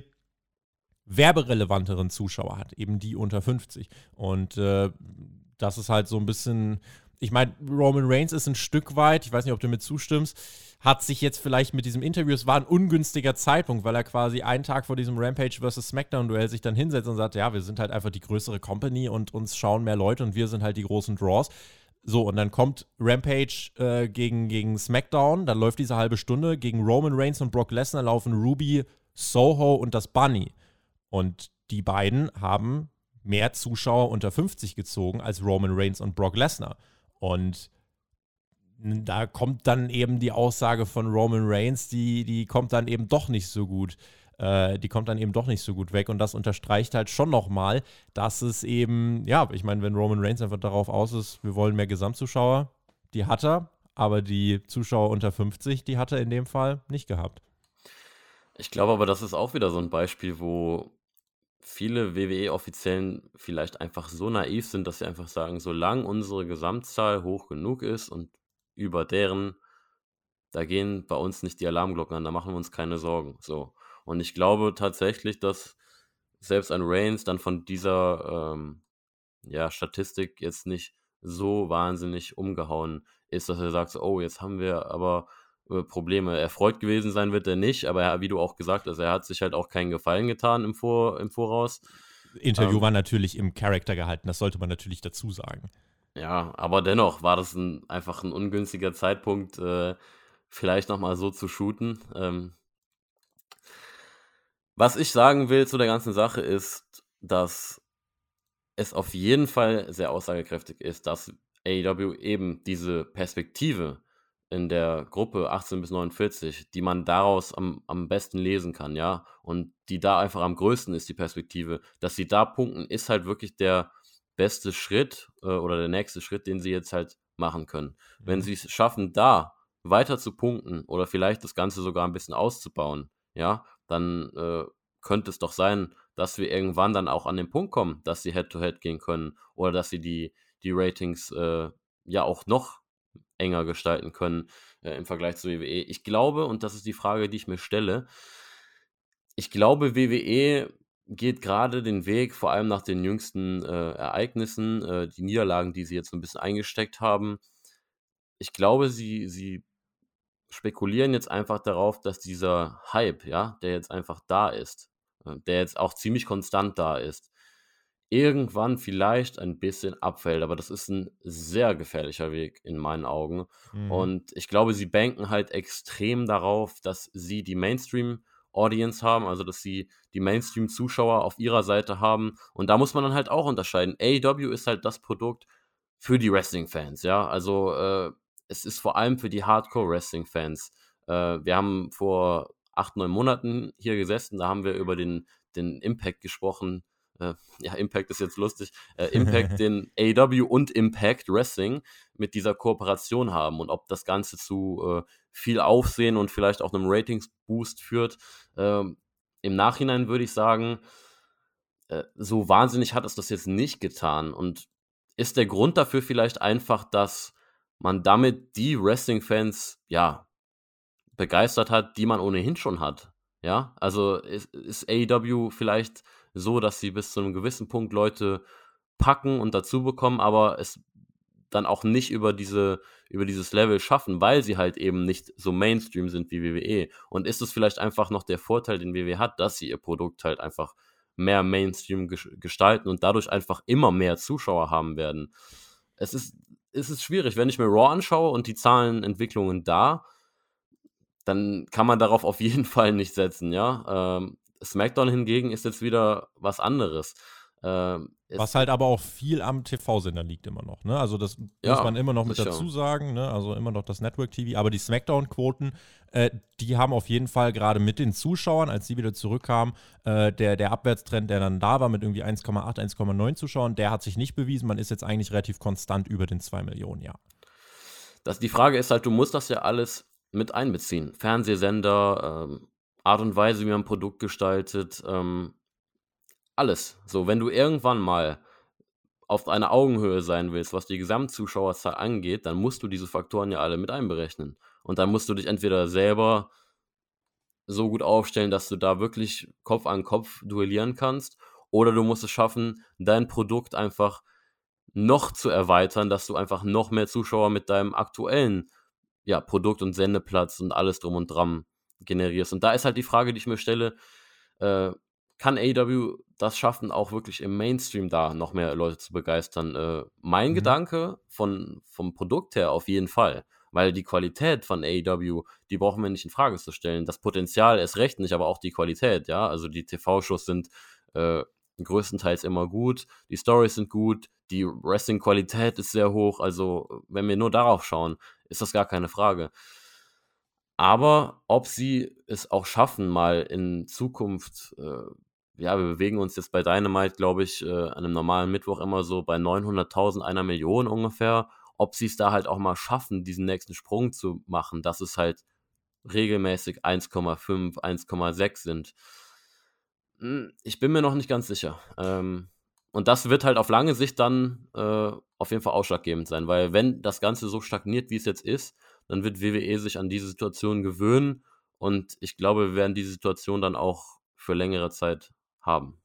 werberelevanteren Zuschauer hat, eben die unter 50. Und äh, das ist halt so ein bisschen ich meine, Roman Reigns ist ein Stück weit, ich weiß nicht, ob du mir zustimmst, hat sich jetzt vielleicht mit diesem Interview, es war ein ungünstiger Zeitpunkt, weil er quasi einen Tag vor diesem Rampage vs. SmackDown-Duell sich dann hinsetzt und sagt, ja, wir sind halt einfach die größere Company und uns schauen mehr Leute und wir sind halt die großen Draws. So, und dann kommt Rampage äh, gegen, gegen SmackDown, dann läuft diese halbe Stunde. Gegen Roman Reigns und Brock Lesnar laufen Ruby, Soho und das Bunny. Und die beiden haben mehr Zuschauer unter 50 gezogen als Roman Reigns und Brock Lesnar. Und da kommt dann eben die Aussage von Roman Reigns, die, die kommt dann eben doch nicht so gut. Äh, die kommt dann eben doch nicht so gut weg. Und das unterstreicht halt schon nochmal, dass es eben, ja, ich meine, wenn Roman Reigns einfach darauf aus ist, wir wollen mehr Gesamtzuschauer, die hat er, aber die Zuschauer unter 50, die hat er in dem Fall nicht gehabt. Ich glaube aber, das ist auch wieder so ein Beispiel, wo viele WWE-Offiziellen vielleicht einfach so naiv sind, dass sie einfach sagen, solange unsere Gesamtzahl hoch genug ist und über deren, da gehen bei uns nicht die Alarmglocken an, da machen wir uns keine Sorgen. So. Und ich glaube tatsächlich, dass selbst ein Reigns dann von dieser ähm, ja, Statistik jetzt nicht so wahnsinnig umgehauen ist, dass er sagt, oh, jetzt haben wir aber Probleme. Erfreut gewesen sein wird er nicht, aber er, wie du auch gesagt hast, er hat sich halt auch keinen Gefallen getan im, Vor, im Voraus. Interview ähm, war natürlich im Charakter gehalten, das sollte man natürlich dazu sagen. Ja, aber dennoch war das ein, einfach ein ungünstiger Zeitpunkt, äh, vielleicht nochmal so zu shooten. Ähm, was ich sagen will zu der ganzen Sache ist, dass es auf jeden Fall sehr aussagekräftig ist, dass AEW eben diese Perspektive in der Gruppe 18 bis 49, die man daraus am, am besten lesen kann, ja, und die da einfach am größten ist, die Perspektive, dass sie da punkten, ist halt wirklich der beste Schritt äh, oder der nächste Schritt, den sie jetzt halt machen können. Mhm. Wenn sie es schaffen, da weiter zu punkten oder vielleicht das Ganze sogar ein bisschen auszubauen, ja, dann äh, könnte es doch sein, dass wir irgendwann dann auch an den Punkt kommen, dass sie Head-to-Head -head gehen können oder dass sie die, die Ratings äh, ja auch noch enger gestalten können äh, im Vergleich zu WWE. Ich glaube, und das ist die Frage, die ich mir stelle, ich glaube, WWE geht gerade den Weg, vor allem nach den jüngsten äh, Ereignissen, äh, die Niederlagen, die sie jetzt so ein bisschen eingesteckt haben. Ich glaube, sie, sie spekulieren jetzt einfach darauf, dass dieser Hype, ja, der jetzt einfach da ist, äh, der jetzt auch ziemlich konstant da ist, irgendwann vielleicht ein bisschen abfällt. Aber das ist ein sehr gefährlicher Weg in meinen Augen. Mhm. Und ich glaube, sie banken halt extrem darauf, dass sie die Mainstream-Audience haben, also dass sie die Mainstream-Zuschauer auf ihrer Seite haben. Und da muss man dann halt auch unterscheiden. AEW ist halt das Produkt für die Wrestling-Fans, ja. Also äh, es ist vor allem für die Hardcore-Wrestling-Fans. Äh, wir haben vor acht, neun Monaten hier gesessen, da haben wir über den, den Impact gesprochen, äh, ja, Impact ist jetzt lustig, äh, Impact, [LAUGHS] den AEW und Impact Wrestling mit dieser Kooperation haben und ob das Ganze zu äh, viel Aufsehen und vielleicht auch einem Ratings-Boost führt. Ähm, Im Nachhinein würde ich sagen, äh, so wahnsinnig hat es das jetzt nicht getan. Und ist der Grund dafür vielleicht einfach, dass man damit die Wrestling-Fans, ja, begeistert hat, die man ohnehin schon hat. Ja, also ist, ist AEW vielleicht so, dass sie bis zu einem gewissen Punkt Leute packen und dazu bekommen, aber es dann auch nicht über diese über dieses Level schaffen, weil sie halt eben nicht so Mainstream sind wie WWE. Und ist es vielleicht einfach noch der Vorteil, den WWE hat, dass sie ihr Produkt halt einfach mehr Mainstream gestalten und dadurch einfach immer mehr Zuschauer haben werden. Es ist, es ist schwierig, wenn ich mir Raw anschaue und die Zahlenentwicklungen da, dann kann man darauf auf jeden [LAUGHS] Fall nicht setzen, ja. Ähm, SmackDown hingegen ist jetzt wieder was anderes. Ähm, Was halt aber auch viel am TV-Sender liegt immer noch. Ne? Also das ja, muss man immer noch mit sicher. dazu sagen. Ne? Also immer noch das Network-TV. Aber die Smackdown-Quoten, äh, die haben auf jeden Fall gerade mit den Zuschauern, als sie wieder zurückkamen, äh, der, der Abwärtstrend, der dann da war mit irgendwie 1,8, 1,9 Zuschauern, der hat sich nicht bewiesen. Man ist jetzt eigentlich relativ konstant über den 2 Millionen, ja. Das, die Frage ist halt, du musst das ja alles mit einbeziehen. Fernsehsender, ähm, Art und Weise, wie man ein Produkt gestaltet, ähm, alles. So, wenn du irgendwann mal auf einer Augenhöhe sein willst, was die Gesamtzuschauerzahl angeht, dann musst du diese Faktoren ja alle mit einberechnen. Und dann musst du dich entweder selber so gut aufstellen, dass du da wirklich Kopf an Kopf duellieren kannst, oder du musst es schaffen, dein Produkt einfach noch zu erweitern, dass du einfach noch mehr Zuschauer mit deinem aktuellen ja, Produkt und Sendeplatz und alles drum und dran generierst. Und da ist halt die Frage, die ich mir stelle, äh, kann AEW das schaffen, auch wirklich im Mainstream da noch mehr Leute zu begeistern? Äh, mein mhm. Gedanke von, vom Produkt her auf jeden Fall. Weil die Qualität von AEW, die brauchen wir nicht in Frage zu stellen. Das Potenzial ist recht nicht, aber auch die Qualität, ja. Also die TV-Shows sind äh, größtenteils immer gut, die Stories sind gut, die Wrestling-Qualität ist sehr hoch. Also, wenn wir nur darauf schauen, ist das gar keine Frage. Aber ob sie es auch schaffen, mal in Zukunft äh, ja, wir bewegen uns jetzt bei Dynamite, glaube ich, äh, an einem normalen Mittwoch immer so bei 900.000, einer Million ungefähr. Ob sie es da halt auch mal schaffen, diesen nächsten Sprung zu machen, dass es halt regelmäßig 1,5, 1,6 sind. Hm, ich bin mir noch nicht ganz sicher. Ähm, und das wird halt auf lange Sicht dann äh, auf jeden Fall ausschlaggebend sein, weil wenn das Ganze so stagniert, wie es jetzt ist, dann wird WWE sich an diese Situation gewöhnen und ich glaube, wir werden diese Situation dann auch für längere Zeit haben.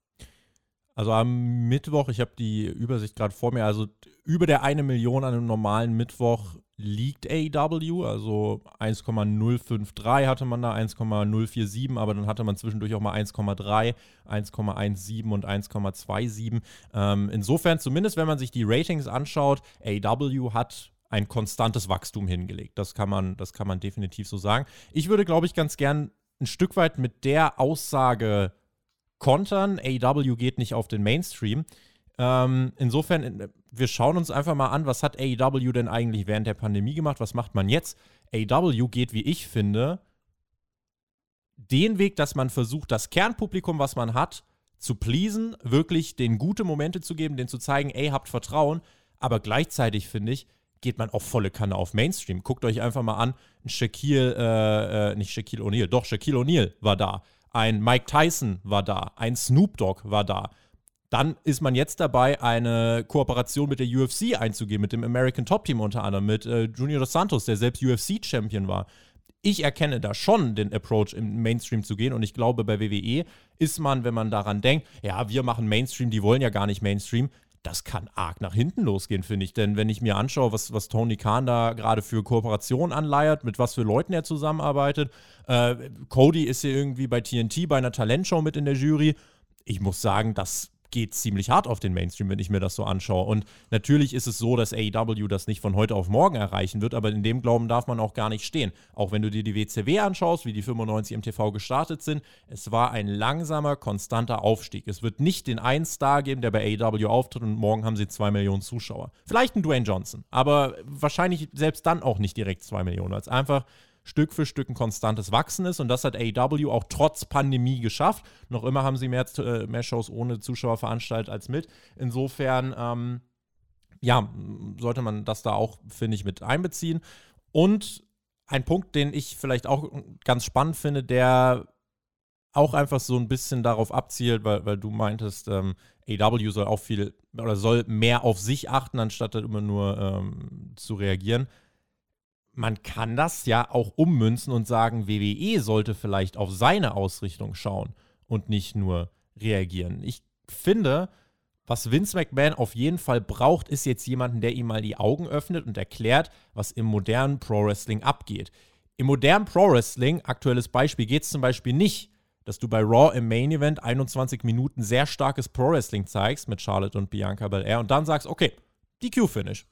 Also am Mittwoch, ich habe die Übersicht gerade vor mir, also über der eine Million an einem normalen Mittwoch liegt AEW, also 1,053 hatte man da, 1,047, aber dann hatte man zwischendurch auch mal 1,3, 1,17 und 1,27. Ähm, insofern, zumindest wenn man sich die Ratings anschaut, AEW hat ein konstantes Wachstum hingelegt. Das kann man, das kann man definitiv so sagen. Ich würde, glaube ich, ganz gern ein Stück weit mit der Aussage kontern. AEW geht nicht auf den Mainstream. Ähm, insofern, äh, wir schauen uns einfach mal an, was hat AEW denn eigentlich während der Pandemie gemacht? Was macht man jetzt? AEW geht, wie ich finde, den Weg, dass man versucht, das Kernpublikum, was man hat, zu pleasen, wirklich den gute Momente zu geben, denen zu zeigen, ey, habt Vertrauen. Aber gleichzeitig, finde ich, geht man auch volle Kanne auf Mainstream. Guckt euch einfach mal an, Shaquille, äh, äh, nicht Shaquille O'Neal, doch Shaquille O'Neal war da ein Mike Tyson war da, ein Snoop Dogg war da. Dann ist man jetzt dabei, eine Kooperation mit der UFC einzugehen, mit dem American Top Team unter anderem, mit äh, Junior dos Santos, der selbst UFC-Champion war. Ich erkenne da schon den Approach im Mainstream zu gehen und ich glaube, bei WWE ist man, wenn man daran denkt, ja, wir machen Mainstream, die wollen ja gar nicht Mainstream, das kann arg nach hinten losgehen, finde ich. Denn wenn ich mir anschaue, was, was Tony Khan da gerade für Kooperationen anleiert, mit was für Leuten er zusammenarbeitet, äh, Cody ist hier irgendwie bei TNT bei einer Talentshow mit in der Jury. Ich muss sagen, das geht ziemlich hart auf den Mainstream, wenn ich mir das so anschaue. Und natürlich ist es so, dass AEW das nicht von heute auf morgen erreichen wird, aber in dem Glauben darf man auch gar nicht stehen. Auch wenn du dir die WCW anschaust, wie die 95 im TV gestartet sind, es war ein langsamer, konstanter Aufstieg. Es wird nicht den einen Star geben, der bei AEW auftritt und morgen haben sie zwei Millionen Zuschauer. Vielleicht ein Dwayne Johnson, aber wahrscheinlich selbst dann auch nicht direkt zwei Millionen, es einfach Stück für Stück ein konstantes Wachsen ist. Und das hat AEW auch trotz Pandemie geschafft. Noch immer haben sie mehr, äh, mehr Shows ohne Zuschauer veranstaltet als mit. Insofern, ähm, ja, sollte man das da auch, finde ich, mit einbeziehen. Und ein Punkt, den ich vielleicht auch ganz spannend finde, der auch einfach so ein bisschen darauf abzielt, weil, weil du meintest, ähm, AW soll auch viel oder soll mehr auf sich achten, anstatt immer nur ähm, zu reagieren. Man kann das ja auch ummünzen und sagen, WWE sollte vielleicht auf seine Ausrichtung schauen und nicht nur reagieren. Ich finde, was Vince McMahon auf jeden Fall braucht, ist jetzt jemanden, der ihm mal die Augen öffnet und erklärt, was im modernen Pro Wrestling abgeht. Im modernen Pro Wrestling, aktuelles Beispiel, geht es zum Beispiel nicht dass du bei Raw im Main Event 21 Minuten sehr starkes Pro Wrestling zeigst mit Charlotte und Bianca Belair und dann sagst, okay, DQ-Finish.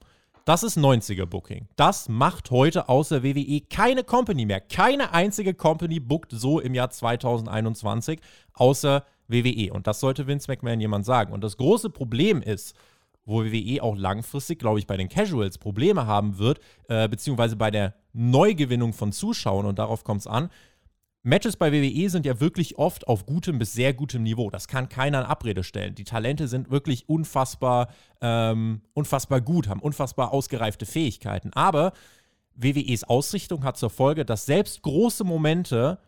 Das ist 90er Booking. Das macht heute außer WWE keine Company mehr. Keine einzige Company bookt so im Jahr 2021 außer WWE. Und das sollte Vince McMahon jemand sagen. Und das große Problem ist, wo WWE auch langfristig, glaube ich, bei den Casuals Probleme haben wird, äh, beziehungsweise bei der Neugewinnung von Zuschauern, und darauf kommt es an, Matches bei WWE sind ja wirklich oft auf gutem bis sehr gutem Niveau. Das kann keiner in Abrede stellen. Die Talente sind wirklich unfassbar, ähm, unfassbar gut, haben unfassbar ausgereifte Fähigkeiten. Aber WWEs Ausrichtung hat zur Folge, dass selbst große Momente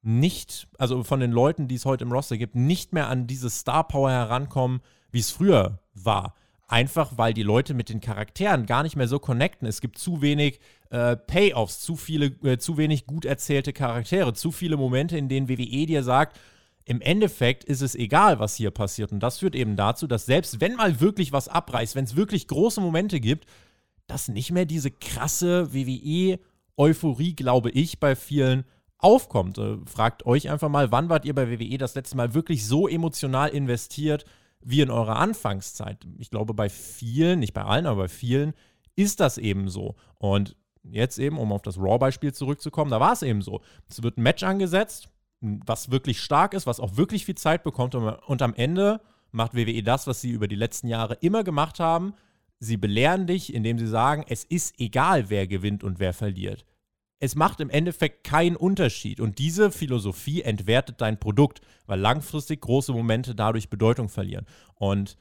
nicht, also von den Leuten, die es heute im Roster gibt, nicht mehr an diese Star Power herankommen, wie es früher war. Einfach weil die Leute mit den Charakteren gar nicht mehr so connecten. Es gibt zu wenig äh, Payoffs, zu viele, äh, zu wenig gut erzählte Charaktere, zu viele Momente, in denen WWE dir sagt, im Endeffekt ist es egal, was hier passiert. Und das führt eben dazu, dass selbst wenn mal wirklich was abreißt, wenn es wirklich große Momente gibt, dass nicht mehr diese krasse WWE-Euphorie, glaube ich, bei vielen aufkommt. Äh, fragt euch einfach mal, wann wart ihr bei WWE das letzte Mal wirklich so emotional investiert? wie in eurer Anfangszeit. Ich glaube, bei vielen, nicht bei allen, aber bei vielen ist das eben so. Und jetzt eben, um auf das Raw-Beispiel zurückzukommen, da war es eben so. Es wird ein Match angesetzt, was wirklich stark ist, was auch wirklich viel Zeit bekommt. Und am Ende macht WWE das, was sie über die letzten Jahre immer gemacht haben. Sie belehren dich, indem sie sagen, es ist egal, wer gewinnt und wer verliert es macht im Endeffekt keinen Unterschied. Und diese Philosophie entwertet dein Produkt, weil langfristig große Momente dadurch Bedeutung verlieren. Und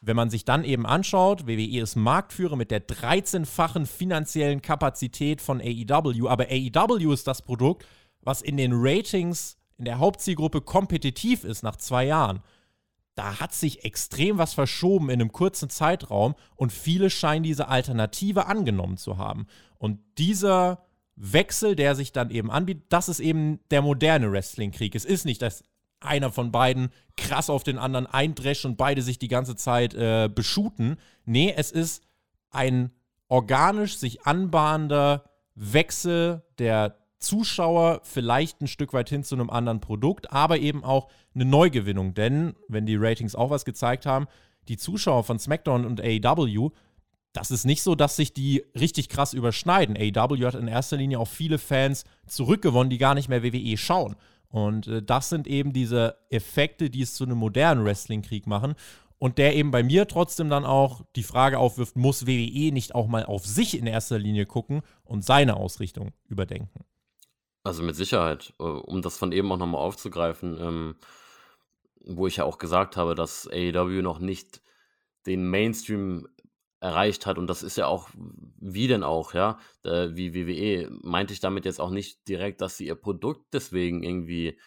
wenn man sich dann eben anschaut, WWE ist Marktführer mit der 13-fachen finanziellen Kapazität von AEW, aber AEW ist das Produkt, was in den Ratings in der Hauptzielgruppe kompetitiv ist nach zwei Jahren. Da hat sich extrem was verschoben in einem kurzen Zeitraum und viele scheinen diese Alternative angenommen zu haben. Und dieser Wechsel, der sich dann eben anbietet, das ist eben der moderne Wrestling-Krieg. Es ist nicht, dass einer von beiden krass auf den anderen eindrescht und beide sich die ganze Zeit äh, beschuten. Nee, es ist ein organisch sich anbahnender Wechsel der Zuschauer vielleicht ein Stück weit hin zu einem anderen Produkt, aber eben auch eine Neugewinnung. Denn, wenn die Ratings auch was gezeigt haben, die Zuschauer von SmackDown und AEW das ist nicht so, dass sich die richtig krass überschneiden. AEW hat in erster Linie auch viele Fans zurückgewonnen, die gar nicht mehr WWE schauen. Und äh, das sind eben diese Effekte, die es zu einem modernen Wrestling-Krieg machen. Und der eben bei mir trotzdem dann auch die Frage aufwirft, muss WWE nicht auch mal auf sich in erster Linie gucken und seine Ausrichtung überdenken? Also mit Sicherheit, äh, um das von eben auch nochmal aufzugreifen, ähm, wo ich ja auch gesagt habe, dass AEW noch nicht den Mainstream erreicht hat. Und das ist ja auch, wie denn auch, ja, wie WWE, meinte ich damit jetzt auch nicht direkt, dass sie ihr Produkt deswegen irgendwie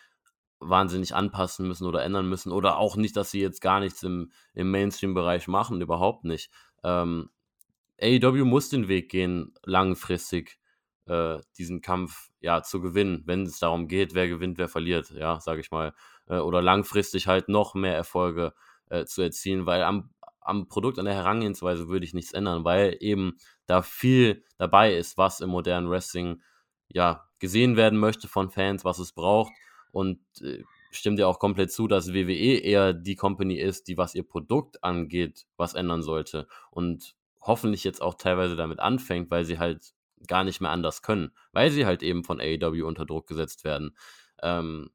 wahnsinnig anpassen müssen oder ändern müssen oder auch nicht, dass sie jetzt gar nichts im, im Mainstream-Bereich machen, überhaupt nicht. Ähm, AEW muss den Weg gehen, langfristig äh, diesen Kampf ja zu gewinnen, wenn es darum geht, wer gewinnt, wer verliert, ja, sage ich mal, äh, oder langfristig halt noch mehr Erfolge äh, zu erzielen, weil am am Produkt, an der Herangehensweise würde ich nichts ändern, weil eben da viel dabei ist, was im modernen Wrestling ja gesehen werden möchte von Fans, was es braucht. Und äh, stimmt ja auch komplett zu, dass WWE eher die Company ist, die was ihr Produkt angeht, was ändern sollte. Und hoffentlich jetzt auch teilweise damit anfängt, weil sie halt gar nicht mehr anders können, weil sie halt eben von AEW unter Druck gesetzt werden. Ähm,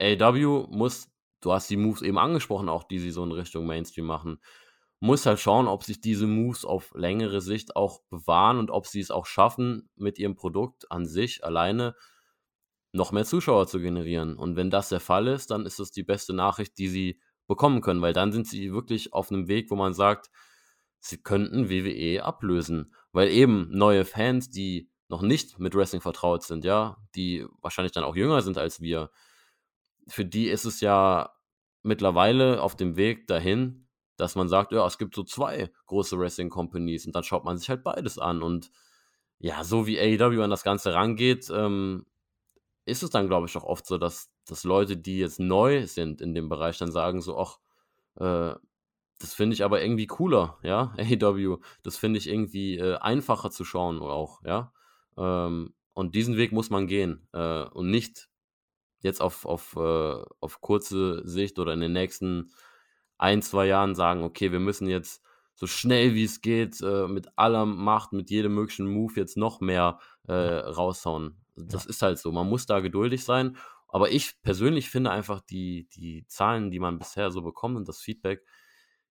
AEW muss, du hast die Moves eben angesprochen, auch die sie so in Richtung Mainstream machen, muss halt schauen, ob sich diese Moves auf längere Sicht auch bewahren und ob sie es auch schaffen, mit ihrem Produkt an sich alleine noch mehr Zuschauer zu generieren. Und wenn das der Fall ist, dann ist das die beste Nachricht, die sie bekommen können, weil dann sind sie wirklich auf einem Weg, wo man sagt, sie könnten WWE ablösen, weil eben neue Fans, die noch nicht mit Wrestling vertraut sind, ja, die wahrscheinlich dann auch jünger sind als wir, für die ist es ja mittlerweile auf dem Weg dahin, dass man sagt, ja, es gibt so zwei große Wrestling Companies und dann schaut man sich halt beides an und ja, so wie AEW an das Ganze rangeht, ähm, ist es dann, glaube ich, auch oft so, dass, dass Leute, die jetzt neu sind in dem Bereich, dann sagen so, ach, äh, das finde ich aber irgendwie cooler, ja, [LAUGHS] AEW. Das finde ich irgendwie äh, einfacher zu schauen auch, ja. Ähm, und diesen Weg muss man gehen äh, und nicht jetzt auf, auf, äh, auf kurze Sicht oder in den nächsten ein, zwei Jahren sagen, okay, wir müssen jetzt so schnell wie es geht, äh, mit aller Macht, mit jedem möglichen Move jetzt noch mehr äh, raushauen. Das ja. ist halt so. Man muss da geduldig sein. Aber ich persönlich finde einfach die, die Zahlen, die man bisher so bekommt und das Feedback,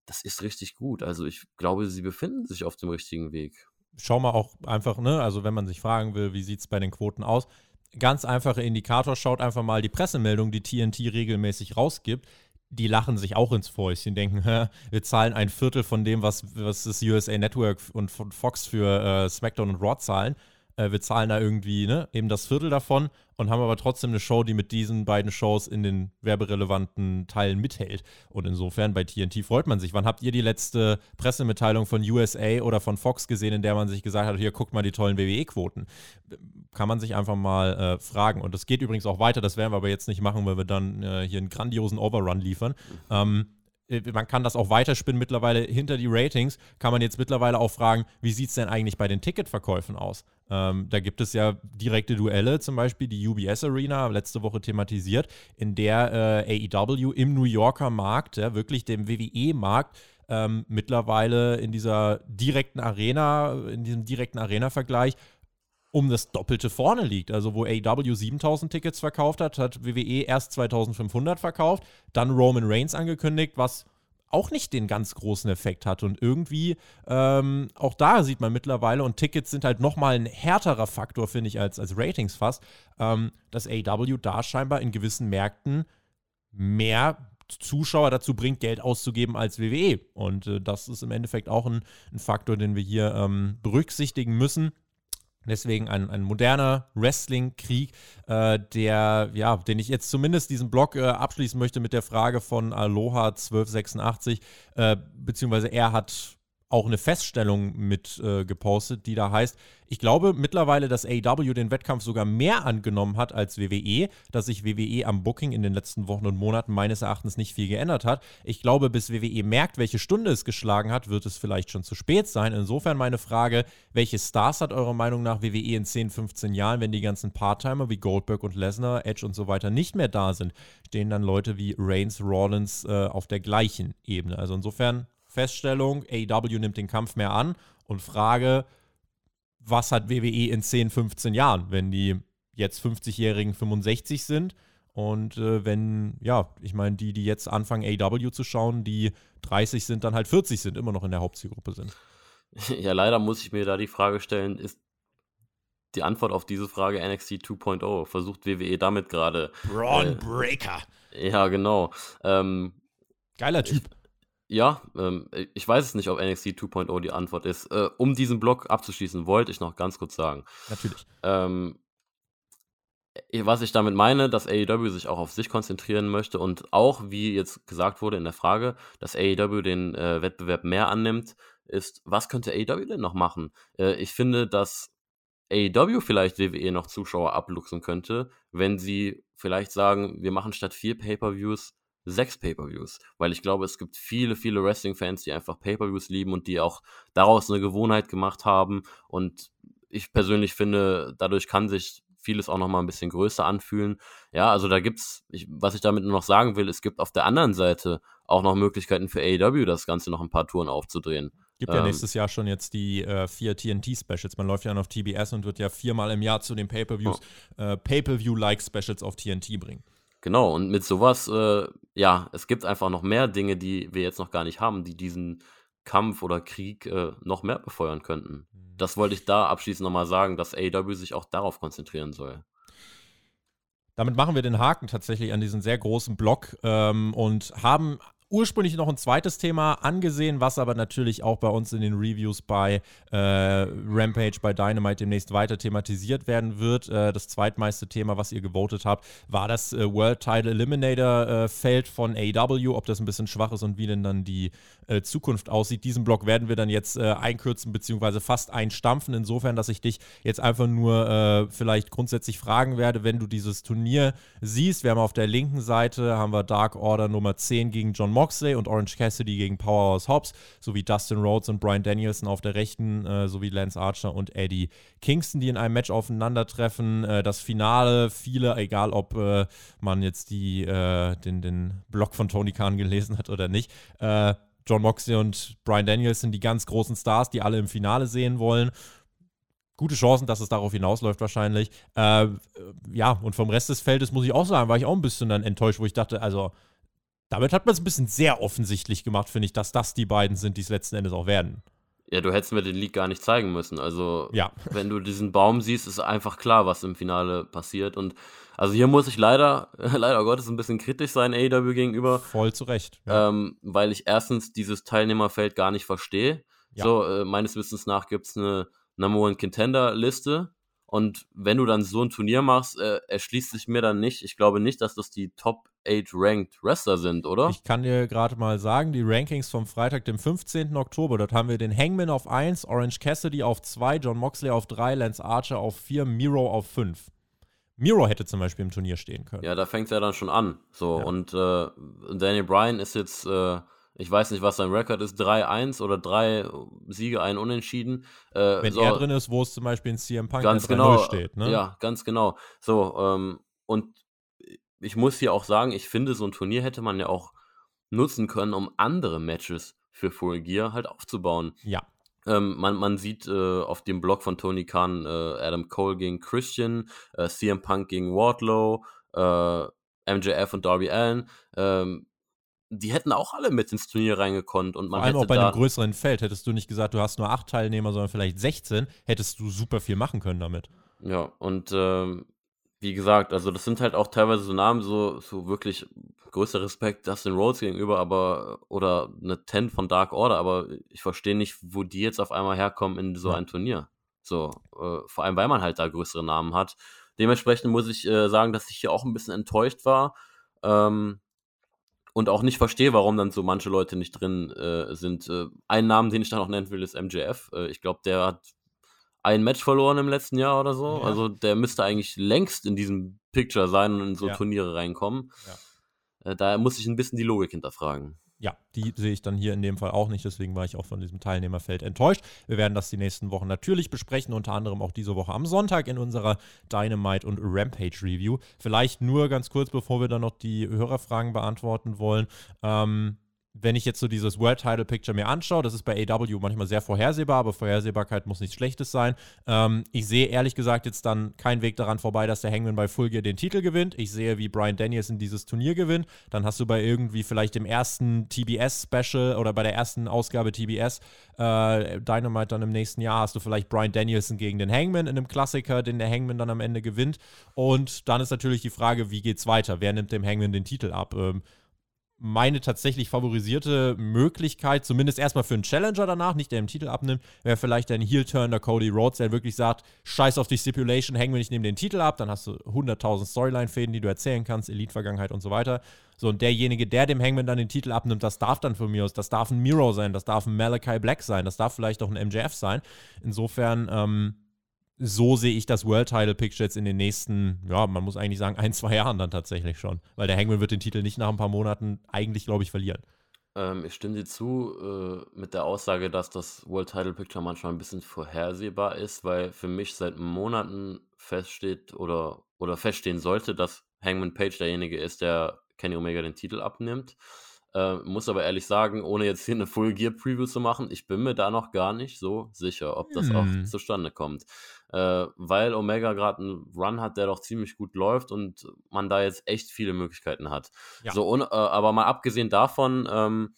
das ist richtig gut. Also ich glaube, sie befinden sich auf dem richtigen Weg. Schau mal auch einfach, ne, also wenn man sich fragen will, wie sieht es bei den Quoten aus? Ganz einfacher Indikator, schaut einfach mal die Pressemeldung, die TNT regelmäßig rausgibt die lachen sich auch ins Fäustchen, denken, wir zahlen ein Viertel von dem, was, was das USA Network und von Fox für äh, SmackDown und Raw zahlen äh, wir zahlen da irgendwie ne, eben das Viertel davon und haben aber trotzdem eine Show, die mit diesen beiden Shows in den werberelevanten Teilen mithält. Und insofern bei TNT freut man sich. Wann habt ihr die letzte Pressemitteilung von USA oder von Fox gesehen, in der man sich gesagt hat, hier guckt mal die tollen WWE-Quoten? Kann man sich einfach mal äh, fragen. Und das geht übrigens auch weiter, das werden wir aber jetzt nicht machen, weil wir dann äh, hier einen grandiosen Overrun liefern. Ähm, äh, man kann das auch weiterspinnen mittlerweile hinter die Ratings, kann man jetzt mittlerweile auch fragen, wie sieht es denn eigentlich bei den Ticketverkäufen aus? Ähm, da gibt es ja direkte Duelle, zum Beispiel die UBS Arena, letzte Woche thematisiert, in der äh, AEW im New Yorker Markt, ja, wirklich dem WWE-Markt, ähm, mittlerweile in dieser direkten Arena, in diesem direkten Arena-Vergleich um das Doppelte vorne liegt. Also wo AW 7000 Tickets verkauft hat, hat WWE erst 2500 verkauft, dann Roman Reigns angekündigt, was auch nicht den ganz großen Effekt hat. Und irgendwie, ähm, auch da sieht man mittlerweile, und Tickets sind halt nochmal ein härterer Faktor, finde ich, als, als Ratings fast, ähm, dass AW da scheinbar in gewissen Märkten mehr Zuschauer dazu bringt, Geld auszugeben als WWE. Und äh, das ist im Endeffekt auch ein, ein Faktor, den wir hier ähm, berücksichtigen müssen. Deswegen ein, ein moderner Wrestling-Krieg, äh, der, ja, den ich jetzt zumindest diesen Blog äh, abschließen möchte mit der Frage von Aloha 1286, äh, beziehungsweise er hat auch eine Feststellung mit äh, gepostet, die da heißt, ich glaube mittlerweile, dass AEW den Wettkampf sogar mehr angenommen hat als WWE, dass sich WWE am Booking in den letzten Wochen und Monaten meines Erachtens nicht viel geändert hat. Ich glaube, bis WWE merkt, welche Stunde es geschlagen hat, wird es vielleicht schon zu spät sein. Insofern meine Frage, welche Stars hat eurer Meinung nach WWE in 10, 15 Jahren, wenn die ganzen Part-Timer wie Goldberg und Lesnar, Edge und so weiter nicht mehr da sind? Stehen dann Leute wie Reigns, Rollins äh, auf der gleichen Ebene? Also insofern Feststellung, AEW nimmt den Kampf mehr an und Frage, was hat WWE in 10, 15 Jahren, wenn die jetzt 50-Jährigen 65 sind und äh, wenn, ja, ich meine, die, die jetzt anfangen, AEW zu schauen, die 30 sind, dann halt 40 sind, immer noch in der Hauptzielgruppe sind. [LAUGHS] Ja, leider muss ich mir da die Frage stellen, ist die Antwort auf diese Frage NXT 2.0? Versucht WWE damit gerade. Braun äh, Breaker. Ja, genau. Ähm, Geiler Typ. Ja, ähm, ich weiß es nicht, ob NXT 2.0 die Antwort ist. Äh, um diesen Block abzuschließen, wollte ich noch ganz kurz sagen. Natürlich. Ähm, was ich damit meine, dass AEW sich auch auf sich konzentrieren möchte und auch, wie jetzt gesagt wurde in der Frage, dass AEW den äh, Wettbewerb mehr annimmt, ist, was könnte AEW denn noch machen? Äh, ich finde, dass AEW vielleicht WWE noch Zuschauer abluchsen könnte, wenn sie vielleicht sagen, wir machen statt vier Pay-per-Views sechs Pay-per-Views, weil ich glaube, es gibt viele, viele Wrestling-Fans, die einfach Pay-per-Views lieben und die auch daraus eine Gewohnheit gemacht haben. Und ich persönlich finde, dadurch kann sich vieles auch noch mal ein bisschen größer anfühlen. Ja, also da gibt's, ich, was ich damit nur noch sagen will, es gibt auf der anderen Seite auch noch Möglichkeiten für AEW, das Ganze noch ein paar Touren aufzudrehen. Gibt ja ähm, nächstes Jahr schon jetzt die äh, vier TNT-Specials. Man läuft ja auf TBS und wird ja viermal im Jahr zu den Pay-Per-Views oh. äh, Pay-Per-View-like Specials auf TNT bringen. Genau, und mit sowas, äh, ja, es gibt einfach noch mehr Dinge, die wir jetzt noch gar nicht haben, die diesen Kampf oder Krieg äh, noch mehr befeuern könnten. Mhm. Das wollte ich da abschließend nochmal sagen, dass AEW sich auch darauf konzentrieren soll. Damit machen wir den Haken tatsächlich an diesen sehr großen Block ähm, und haben ursprünglich noch ein zweites Thema angesehen, was aber natürlich auch bei uns in den Reviews bei äh, Rampage, bei Dynamite demnächst weiter thematisiert werden wird. Äh, das zweitmeiste Thema, was ihr gewotet habt, war das äh, World Title Eliminator äh, Feld von AEW, ob das ein bisschen schwach ist und wie denn dann die äh, Zukunft aussieht. Diesen Block werden wir dann jetzt äh, einkürzen beziehungsweise fast einstampfen, insofern, dass ich dich jetzt einfach nur vielleicht grundsätzlich fragen werde, wenn du dieses Turnier siehst. Wir haben auf der linken Seite haben wir Dark Order Nummer 10 gegen John Moxley und Orange Cassidy gegen Powerhouse Hobbs, sowie Dustin Rhodes und Brian Danielson auf der rechten, äh, sowie Lance Archer und Eddie Kingston, die in einem Match aufeinandertreffen. Äh, das Finale, viele, egal ob äh, man jetzt die, äh, den, den Blog von Tony Khan gelesen hat oder nicht, äh, John Moxley und Brian Danielson, die ganz großen Stars, die alle im Finale sehen wollen gute Chancen, dass es darauf hinausläuft wahrscheinlich. Äh, ja, und vom Rest des Feldes muss ich auch sagen, war ich auch ein bisschen dann enttäuscht, wo ich dachte, also damit hat man es ein bisschen sehr offensichtlich gemacht, finde ich, dass das die beiden sind, die es letzten Endes auch werden. Ja, du hättest mir den League gar nicht zeigen müssen. Also, ja. [LAUGHS] wenn du diesen Baum siehst, ist einfach klar, was im Finale passiert. Und also hier muss ich leider, [LAUGHS] leider Gottes, ein bisschen kritisch sein AEW gegenüber. Voll zu Recht. Ja. Ähm, weil ich erstens dieses Teilnehmerfeld gar nicht verstehe. Ja. So, äh, meines Wissens nach gibt es eine Number One Contender Liste und wenn du dann so ein Turnier machst, äh, erschließt sich mir dann nicht. Ich glaube nicht, dass das die Top 8 Ranked Wrestler sind, oder? Ich kann dir gerade mal sagen, die Rankings vom Freitag, dem 15. Oktober, dort haben wir den Hangman auf 1, Orange Cassidy auf 2, John Moxley auf 3, Lance Archer auf 4, Miro auf 5. Miro hätte zum Beispiel im Turnier stehen können. Ja, da fängt es ja dann schon an. So, ja. und äh, Daniel Bryan ist jetzt. Äh, ich weiß nicht, was sein Rekord ist, 3-1 oder drei Siege, ein Unentschieden. Äh, Wenn so, er drin ist, wo es zum Beispiel in CM Punk ganz genau, steht, ne? Ja, ganz genau. So, ähm, und ich muss hier auch sagen, ich finde, so ein Turnier hätte man ja auch nutzen können, um andere Matches für Full Gear halt aufzubauen. Ja. Ähm, man, man sieht äh, auf dem Blog von Tony Khan äh, Adam Cole gegen Christian, äh, CM Punk gegen Wardlow, äh, MJF und Darby Allen. Ähm, die hätten auch alle mit ins Turnier reingekonnt. Und man Vor allem auch bei einem größeren Feld. Hättest du nicht gesagt, du hast nur acht Teilnehmer, sondern vielleicht 16, hättest du super viel machen können damit. Ja, und ähm, wie gesagt, also das sind halt auch teilweise so Namen, so, so wirklich größter Respekt Dustin Rhodes gegenüber, aber oder eine Ten von Dark Order, aber ich verstehe nicht, wo die jetzt auf einmal herkommen in so ja. ein Turnier. So, äh, vor allem, weil man halt da größere Namen hat. Dementsprechend muss ich äh, sagen, dass ich hier auch ein bisschen enttäuscht war. Ähm, und auch nicht verstehe, warum dann so manche Leute nicht drin äh, sind. Äh, einen Namen, den ich dann noch nennen will, ist MJF. Äh, ich glaube, der hat ein Match verloren im letzten Jahr oder so. Ja. Also der müsste eigentlich längst in diesem Picture sein und in so ja. Turniere reinkommen. Ja. Äh, da muss ich ein bisschen die Logik hinterfragen ja, die sehe ich dann hier in dem Fall auch nicht. Deswegen war ich auch von diesem Teilnehmerfeld enttäuscht. Wir werden das die nächsten Wochen natürlich besprechen, unter anderem auch diese Woche am Sonntag in unserer Dynamite und Rampage Review. Vielleicht nur ganz kurz, bevor wir dann noch die Hörerfragen beantworten wollen. Ähm, wenn ich jetzt so dieses World Title Picture mir anschaue, das ist bei AW manchmal sehr vorhersehbar, aber Vorhersehbarkeit muss nichts Schlechtes sein. Ähm, ich sehe ehrlich gesagt jetzt dann keinen Weg daran vorbei, dass der Hangman bei Full Gear den Titel gewinnt. Ich sehe, wie Brian Danielson dieses Turnier gewinnt. Dann hast du bei irgendwie vielleicht dem ersten TBS-Special oder bei der ersten Ausgabe TBS äh, Dynamite dann im nächsten Jahr hast du vielleicht Brian Danielson gegen den Hangman in einem Klassiker, den der Hangman dann am Ende gewinnt. Und dann ist natürlich die Frage, wie geht's weiter? Wer nimmt dem Hangman den Titel ab? Ähm, meine tatsächlich favorisierte Möglichkeit, zumindest erstmal für einen Challenger danach, nicht der im Titel abnimmt, wäre vielleicht ein Heel-Turn der Cody Rhodes, der wirklich sagt, scheiß auf die Stipulation, hängen wir nicht neben den Titel ab, dann hast du 100.000 Storyline-Fäden, die du erzählen kannst, Elite-Vergangenheit und so weiter. So, und derjenige, der dem Hangman dann den Titel abnimmt, das darf dann von mir aus, das darf ein Miro sein, das darf ein Malachi Black sein, das darf vielleicht auch ein MJF sein. Insofern, ähm, so sehe ich das World Title Picture jetzt in den nächsten, ja, man muss eigentlich sagen, ein, zwei Jahren dann tatsächlich schon. Weil der Hangman wird den Titel nicht nach ein paar Monaten eigentlich, glaube ich, verlieren. Ähm, ich stimme dir zu äh, mit der Aussage, dass das World Title Picture manchmal ein bisschen vorhersehbar ist, weil für mich seit Monaten feststeht oder, oder feststehen sollte, dass Hangman Page derjenige ist, der Kenny Omega den Titel abnimmt. Äh, muss aber ehrlich sagen, ohne jetzt hier eine Full Gear Preview zu machen, ich bin mir da noch gar nicht so sicher, ob das hm. auch zustande kommt äh, weil Omega gerade einen Run hat, der doch ziemlich gut läuft und man da jetzt echt viele Möglichkeiten hat. Ja. So, und, äh, aber mal abgesehen davon, ähm,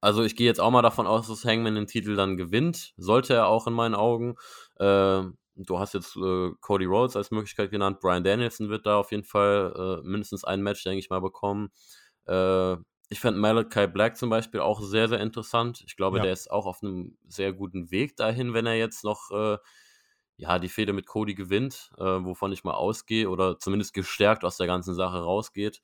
also ich gehe jetzt auch mal davon aus, dass Hangman den Titel dann gewinnt, sollte er auch in meinen Augen. Äh, du hast jetzt äh, Cody Rhodes als Möglichkeit genannt, Brian Danielson wird da auf jeden Fall äh, mindestens ein Match, denke ich mal, bekommen. Ich fände Malachi Black zum Beispiel auch sehr, sehr interessant. Ich glaube, Ja. der ist auch auf einem sehr guten Weg dahin, wenn er jetzt noch äh, ja, die Fehde mit Cody gewinnt, äh, wovon ich mal ausgehe, oder zumindest gestärkt aus der ganzen Sache rausgeht.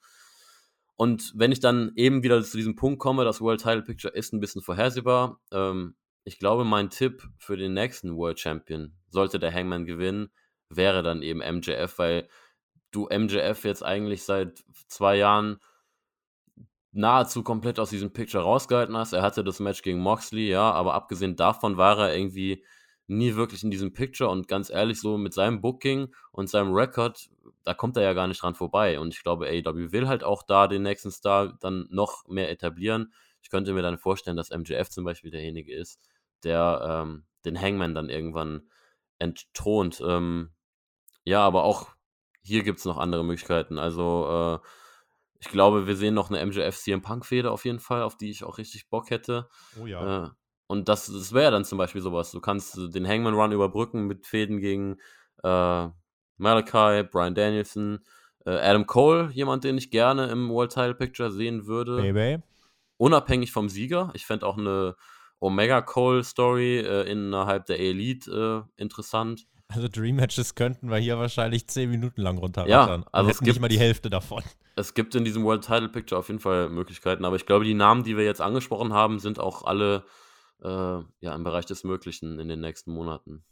Und wenn ich dann eben wieder zu diesem Punkt komme, das World Title Picture ist ein bisschen vorhersehbar. Ähm, ich glaube, mein Tipp für den nächsten World Champion, sollte der Hangman gewinnen, wäre dann eben MJF, weil du MJF jetzt eigentlich seit zwei Jahren nahezu komplett aus diesem Picture rausgehalten hast. Er hatte das Match gegen Moxley, ja, aber abgesehen davon war er irgendwie nie wirklich in diesem Picture und ganz ehrlich, so mit seinem Booking und seinem Record, da kommt er ja gar nicht dran vorbei. Und ich glaube, AEW will halt auch da den nächsten Star dann noch mehr etablieren. Ich könnte mir dann vorstellen, dass MJF zum Beispiel derjenige ist, der ähm, den Hangman dann irgendwann entthront. Ähm, ja, aber auch hier gibt es noch andere Möglichkeiten. Also, äh, ich glaube, wir sehen noch eine MJF CM Punk-Fehde auf jeden Fall, auf die ich auch richtig Bock hätte. Oh ja. Äh, und das, das wäre dann zum Beispiel sowas. Du kannst äh, den Hangman Run überbrücken mit Fäden gegen äh, Malachi, Brian Danielson, äh, Adam Cole, jemand, den ich gerne im World Title Picture sehen würde. Baby. Unabhängig vom Sieger. Ich fände auch eine Omega Cole Story äh, innerhalb der Elite äh, interessant. Also Dream Matches könnten wir hier wahrscheinlich zehn Minuten lang runterrattern. Ja, also es hätten nicht gibt- mal die Hälfte davon. Es gibt in diesem World Title Picture auf jeden Fall Möglichkeiten, aber ich glaube, die Namen, die wir jetzt angesprochen haben, sind auch alle äh, ja, im Bereich des Möglichen in den nächsten Monaten.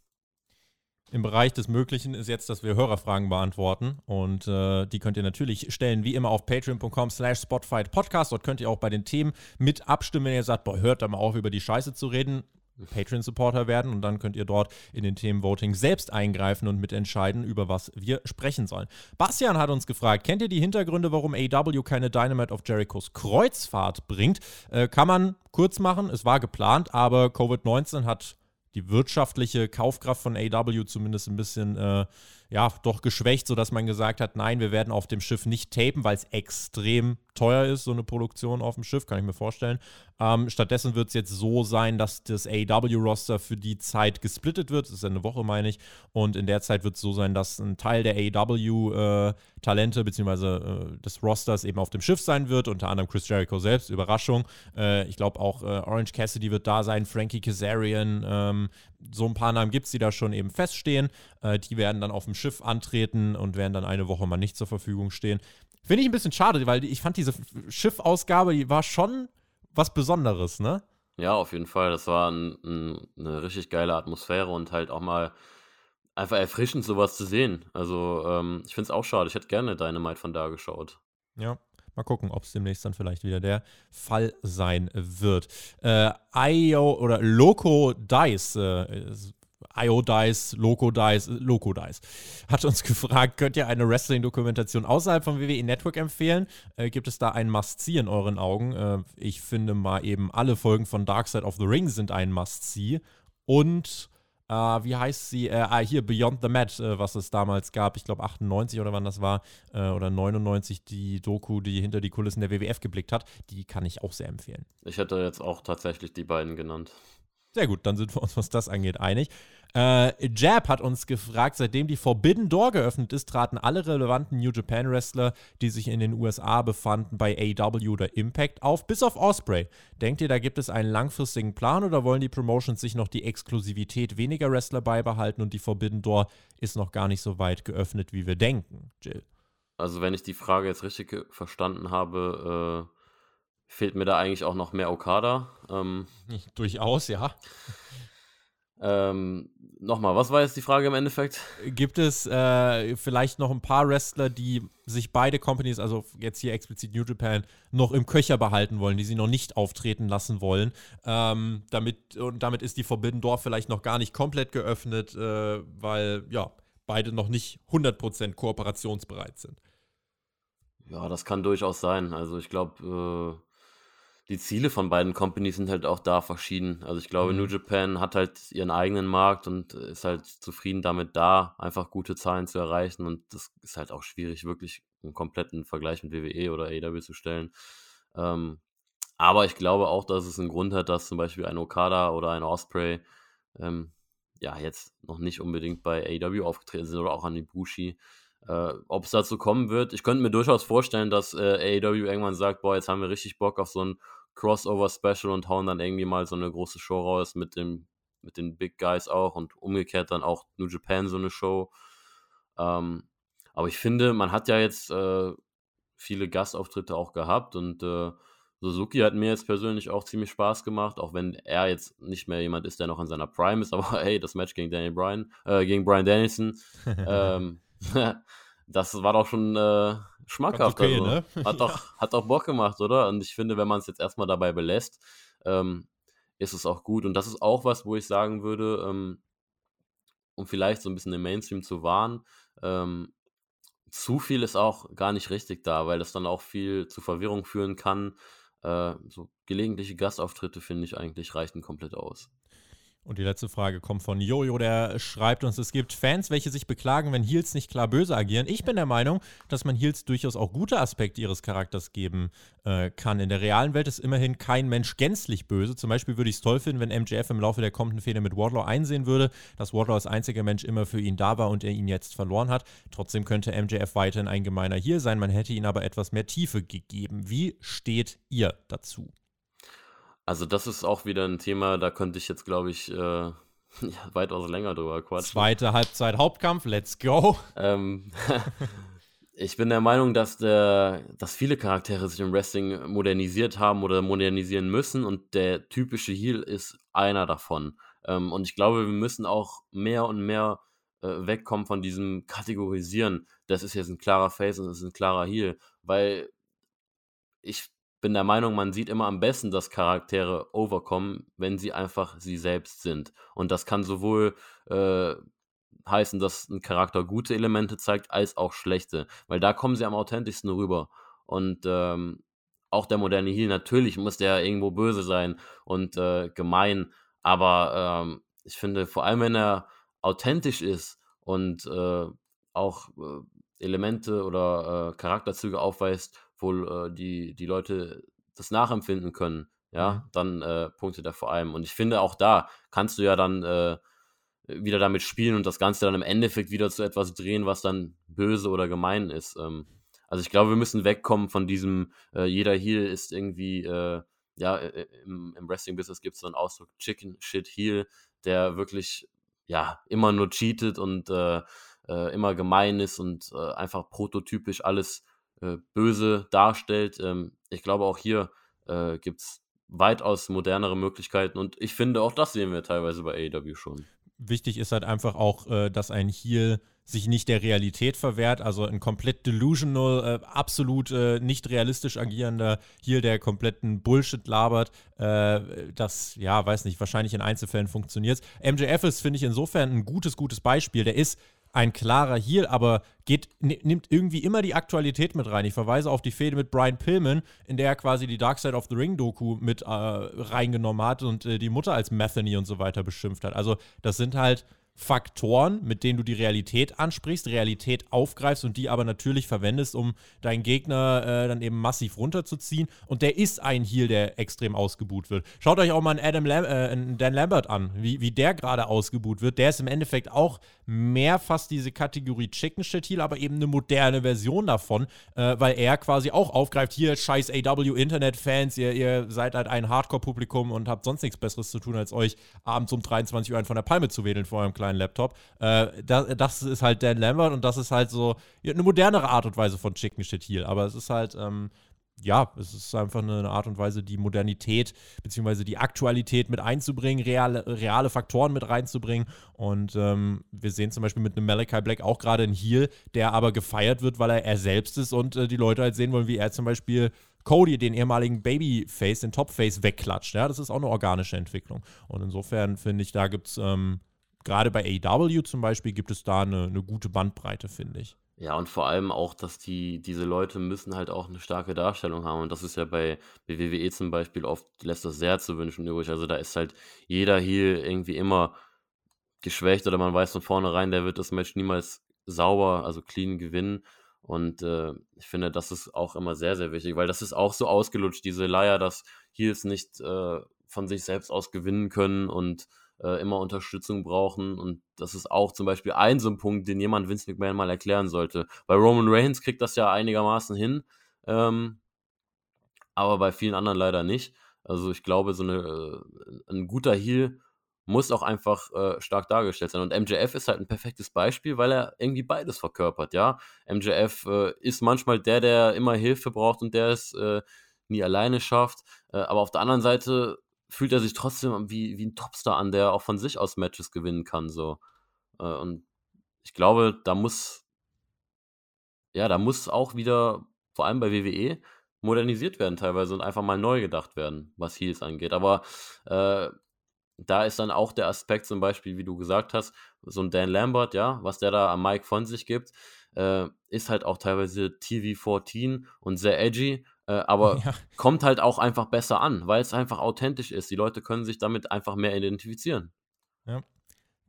Im Bereich des Möglichen ist jetzt, dass wir Hörerfragen beantworten. Und äh, die könnt ihr natürlich stellen, wie immer auf patreon.com slash Spotify Podcast. Dort könnt ihr auch bei den Themen mit abstimmen, wenn ihr sagt, boah, hört da mal auf, über die Scheiße zu reden. Patreon-Supporter werden und dann könnt ihr dort in den Themenvoting selbst eingreifen und mitentscheiden, über was wir sprechen sollen. Bastian hat uns gefragt, kennt ihr die Hintergründe, warum AW keine Dynamite of Jerichos Kreuzfahrt bringt? Äh, kann man kurz machen, es war geplant, aber Covid-19 hat die wirtschaftliche Kaufkraft von AW zumindest ein bisschen, äh, ja, doch geschwächt, sodass man gesagt hat, nein, wir werden auf dem Schiff nicht tapen, weil es extrem teuer ist, so eine Produktion auf dem Schiff, kann ich mir vorstellen. Ähm, stattdessen wird es jetzt so sein, dass das AW-Roster für die Zeit gesplittet wird, das ist ja eine Woche, meine ich, und in der Zeit wird es so sein, dass ein Teil der AW-Talente bzw. Äh, des Rosters eben auf dem Schiff sein wird, unter anderem Chris Jericho selbst, Überraschung. Äh, ich glaube auch äh, Orange Cassidy wird da sein, Frankie Kazarian, ähm, so ein paar Namen gibt es, die da schon eben feststehen. Äh, die werden dann auf dem Schiff antreten und werden dann eine Woche mal nicht zur Verfügung stehen. Finde ich ein bisschen schade, weil ich fand diese Schiffausgabe, die war schon was Besonderes, ne? Ja, auf jeden Fall. Das war ein, ein, eine richtig geile Atmosphäre und halt auch mal einfach erfrischend, sowas zu sehen. Also, ähm, ich finde es auch schade. Ich hätte gerne Dynamite von da geschaut. Ja. Mal gucken, ob es demnächst dann vielleicht wieder der Fall sein wird. Äh, IO oder Loco Dice, äh, IO Dice, Loco Dice, äh, Loco Dice, hat uns [LAUGHS] gefragt, könnt ihr eine Wrestling-Dokumentation außerhalb vom WWE Network empfehlen? Äh, gibt es da ein Must-See in euren Augen? Äh, ich finde mal eben, alle Folgen von Dark Side of the Ring sind ein Must-See. Und äh, wie heißt sie? Äh, ah, hier, Beyond the Mat, äh, was es damals gab. Ich glaube 98 oder wann das war. Äh, oder 99, die Doku, die hinter die Kulissen der WWF geblickt hat. Die kann ich auch sehr empfehlen. Ich hätte jetzt auch tatsächlich die beiden genannt. Sehr gut, dann sind wir uns, was das angeht, einig. Äh, Jab hat uns gefragt, seitdem die Forbidden Door geöffnet ist, traten alle relevanten New Japan Wrestler, die sich in den USA befanden, bei AW oder Impact auf, bis auf Osprey. Denkt ihr, da gibt es einen langfristigen Plan oder wollen die Promotions sich noch die Exklusivität weniger Wrestler beibehalten und die Forbidden Door ist noch gar nicht so weit geöffnet, wie wir denken? Jill. Also, wenn ich die Frage jetzt richtig verstanden habe, äh, fehlt mir da eigentlich auch noch mehr Okada. Ähm, Durchaus, ja. ähm, Nochmal, was war jetzt die Frage im Endeffekt? Gibt es äh, vielleicht noch ein paar Wrestler, die sich beide Companies, also jetzt hier explizit New Japan, noch im Köcher behalten wollen, die sie noch nicht auftreten lassen wollen? Ähm, damit, und damit ist die Forbidden Door vielleicht noch gar nicht komplett geöffnet, äh, weil ja, beide noch nicht 100% kooperationsbereit sind. Ja, das kann durchaus sein. Also ich glaube, äh, die Ziele von beiden Companies sind halt auch da verschieden. Also ich glaube, Mhm. New Japan hat halt ihren eigenen Markt und ist halt zufrieden damit, da einfach gute Zahlen zu erreichen. Und das ist halt auch schwierig, wirklich einen kompletten Vergleich mit WWE oder AEW zu stellen. Ähm, aber ich glaube auch, dass es einen Grund hat, dass zum Beispiel ein Okada oder ein Osprey ähm, ja jetzt noch nicht unbedingt bei AEW aufgetreten sind oder auch an Ibushi. Äh, Ob es dazu kommen wird, ich könnte mir durchaus vorstellen, dass äh, AEW irgendwann sagt, boah, jetzt haben wir richtig Bock auf so ein Crossover-Special und hauen dann irgendwie mal so eine große Show raus mit dem mit den Big Guys auch und umgekehrt dann auch New Japan so eine Show. Ähm, aber ich finde, man hat ja jetzt äh, viele Gastauftritte auch gehabt und äh, Suzuki hat mir jetzt persönlich auch ziemlich Spaß gemacht, auch wenn er jetzt nicht mehr jemand ist, der noch in seiner Prime ist, [LAUGHS] aber hey, das Match gegen Daniel Bryan, äh, gegen Brian Danielson, [LAUGHS] ähm, [LAUGHS] das war doch schon äh, schmackhaft. Okay, also. ne? hat, doch, [LAUGHS] ja. hat doch Bock gemacht, oder? Und ich finde, wenn man es jetzt erstmal dabei belässt, ähm, ist es auch gut. Und das ist auch was, wo ich sagen würde, ähm, um vielleicht so ein bisschen den Mainstream zu wahren, ähm, zu viel ist auch gar nicht richtig da, weil das dann auch viel zu Verwirrung führen kann. Äh, so gelegentliche Gastauftritte, finde ich eigentlich, reichen komplett aus. Und die letzte Frage kommt von Jojo, der schreibt uns, es gibt Fans, welche sich beklagen, wenn Heels nicht klar böse agieren. Ich bin der Meinung, dass man Heels durchaus auch gute Aspekte ihres Charakters geben äh, kann. In der realen Welt ist immerhin kein Mensch gänzlich böse. Zum Beispiel würde ich es toll finden, wenn MJF im Laufe der kommenden Fehde mit Wardlaw einsehen würde, dass Wardlaw als einziger Mensch immer für ihn da war und er ihn jetzt verloren hat. Trotzdem könnte MJF weiterhin ein gemeiner Heel sein, man hätte ihm aber etwas mehr Tiefe gegeben. Wie steht ihr dazu? Also das ist auch wieder ein Thema, da könnte ich jetzt, glaube ich, äh, [LAUGHS] ja, weitaus länger drüber quatschen. Zweite Halbzeit Hauptkampf, let's go. Ähm, [LAUGHS] ich bin der Meinung, dass, der, dass viele Charaktere sich im Wrestling modernisiert haben oder modernisieren müssen und der typische Heel ist einer davon. Ähm, und ich glaube, wir müssen auch mehr und mehr äh, wegkommen von diesem Kategorisieren. Das ist jetzt ein klarer Face und das ist ein klarer Heel, weil ich bin der Meinung, man sieht immer am besten, dass Charaktere overkommen, wenn sie einfach sie selbst sind. Und das kann sowohl äh, heißen, dass ein Charakter gute Elemente zeigt, als auch schlechte. Weil da kommen sie am authentischsten rüber. Und ähm, auch der moderne Heal, natürlich muss der irgendwo böse sein und äh, gemein. Aber ähm, ich finde, vor allem wenn er authentisch ist und äh, auch äh, Elemente oder äh, Charakterzüge aufweist, wo äh, die, die Leute das nachempfinden können, ja, mhm. dann äh, punktet er vor allem. Und ich finde, auch da kannst du ja dann äh, wieder damit spielen und das Ganze dann im Endeffekt wieder zu etwas drehen, was dann böse oder gemein ist. Ähm, also ich glaube, wir müssen wegkommen von diesem, äh, jeder Heal ist irgendwie, äh, ja, im, im Wrestling-Business gibt es so einen Ausdruck, Chicken Shit Heal, der wirklich, ja, immer nur cheatet und äh, äh immer gemein ist und einfach prototypisch alles böse darstellt. Ähm, ich glaube, auch hier äh, gibt es weitaus modernere Möglichkeiten und ich finde, auch das sehen wir teilweise bei AEW schon. Wichtig ist halt einfach auch, äh, dass ein Heel sich nicht der Realität verwehrt, also ein komplett delusional, äh, absolut äh, nicht realistisch agierender Heel, der kompletten Bullshit labert, äh, das, ja, weiß nicht, wahrscheinlich in Einzelfällen funktioniert. MJF ist, finde ich, insofern ein gutes, gutes Beispiel. Der ist ein klarer Heal, aber geht, nimmt irgendwie immer die Aktualität mit rein. Ich verweise auf die Fehde mit Brian Pillman, in der er quasi die Dark Side of the Ring Doku mit äh, reingenommen hat und äh, die Mutter als Methany und so weiter beschimpft hat. Also das sind halt Faktoren, mit denen du die Realität ansprichst, Realität aufgreifst und die aber natürlich verwendest, um deinen Gegner äh, dann eben massiv runterzuziehen. Und der ist ein Heal, der extrem ausgebuht wird. Schaut euch auch mal einen, Adam Lam äh, Dan Lambert an, wie, wie der gerade ausgebuht wird. Der ist im Endeffekt auch mehr fast diese Kategorie Chicken Shit Heal, aber eben eine moderne Version davon, äh, weil er quasi auch aufgreift, hier scheiß AW Internet-Fans, ihr, ihr seid halt ein Hardcore-Publikum und habt sonst nichts Besseres zu tun, als euch abends um 23 Uhr einen von der Palme zu wedeln vor eurem kleinen Laptop. Äh, das, das, ist halt Dan Lambert und das ist halt so eine modernere Art und Weise von Chicken Shit Heal. Aber es ist halt, ähm, ja, es ist einfach eine Art und Weise, die Modernität bzw. die Aktualität mit einzubringen, reale, reale Faktoren mit reinzubringen. Und ähm, wir sehen zum Beispiel mit einem Malachi Black auch gerade einen Heal, der aber gefeiert wird, weil er er selbst ist und äh, die Leute halt sehen wollen, wie er zum Beispiel Cody, den ehemaligen Babyface, den Topface, wegklatscht. Ja, das ist auch eine organische Entwicklung. Und insofern finde ich, da gibt es ähm, gerade bei AEW zum Beispiel gibt es da eine, eine gute Bandbreite, finde ich. Ja, und vor allem auch, dass die, diese Leute müssen halt auch eine starke Darstellung haben. Und das ist ja bei, bei WWE zum Beispiel oft, lässt das sehr zu wünschen übrig. Also da ist halt jeder Heel irgendwie immer geschwächt oder man weiß von vornherein, der wird das Match niemals sauber, also clean gewinnen. Und äh, ich finde, das ist auch immer sehr, sehr wichtig, weil das ist auch so ausgelutscht, diese Leier, dass Heels nicht äh, von sich selbst aus gewinnen können und äh, immer Unterstützung brauchen. Und das ist auch zum Beispiel ein so ein Punkt, den jemand Vince McMahon mal erklären sollte. Bei Roman Reigns kriegt das ja einigermaßen hin, ähm, aber bei vielen anderen leider nicht. Also ich glaube, so eine, äh, ein guter Heal muss auch einfach äh, stark dargestellt sein. Und MJF ist halt ein perfektes Beispiel, weil er irgendwie beides verkörpert, ja. MJF äh, ist manchmal der, der immer Hilfe braucht und der es nie alleine schafft. Aber auf der anderen Seite fühlt er sich trotzdem wie, wie ein Topstar an, der auch von sich aus Matches gewinnen kann. So. Äh, und ich glaube, da muss, ja, da muss auch wieder, vor allem bei WWE, modernisiert werden teilweise und einfach mal neu gedacht werden, was Heels angeht. Aber äh, da ist dann auch der Aspekt zum Beispiel, wie du gesagt hast, so ein Dan Lambert, ja, was der da am Mike von sich gibt, äh, ist halt auch teilweise TV14 und sehr edgy, äh, aber [LAUGHS] ja. kommt halt auch einfach besser an, weil es einfach authentisch ist. Die Leute können sich damit einfach mehr identifizieren. Ja.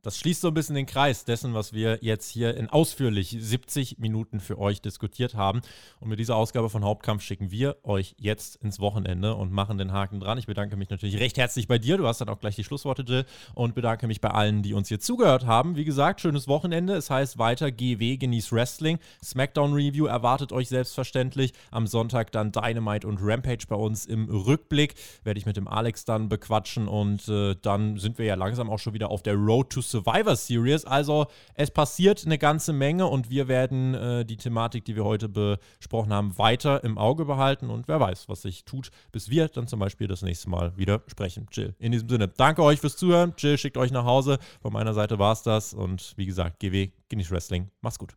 Das schließt so ein bisschen den Kreis dessen, was wir jetzt hier in ausführlich 70 Minuten für euch diskutiert haben. Und mit dieser Ausgabe von Hauptkampf schicken wir euch jetzt ins Wochenende und machen den Haken dran. Ich bedanke mich natürlich recht herzlich bei dir. Du hast dann auch gleich die Schlussworte, Jill. Und bedanke mich bei allen, die uns hier zugehört haben. Wie gesagt, schönes Wochenende. Es heißt weiter GW, genießt Wrestling. Smackdown Review erwartet euch selbstverständlich. Am Sonntag dann Dynamite und Rampage bei uns im Rückblick. Werde ich mit dem Alex dann bequatschen. Und äh, dann sind wir ja langsam auch schon wieder auf der Road to Survivor Series. Also es passiert eine ganze Menge und wir werden äh, die Thematik, die wir heute besprochen haben, weiter im Auge behalten und wer weiß, was sich tut, bis wir dann zum Beispiel das nächste Mal wieder sprechen. Jill, in diesem Sinne, danke euch fürs Zuhören. Jill schickt euch nach Hause. Von meiner Seite war es das und wie gesagt, GW, genießt Wrestling. Mach's gut.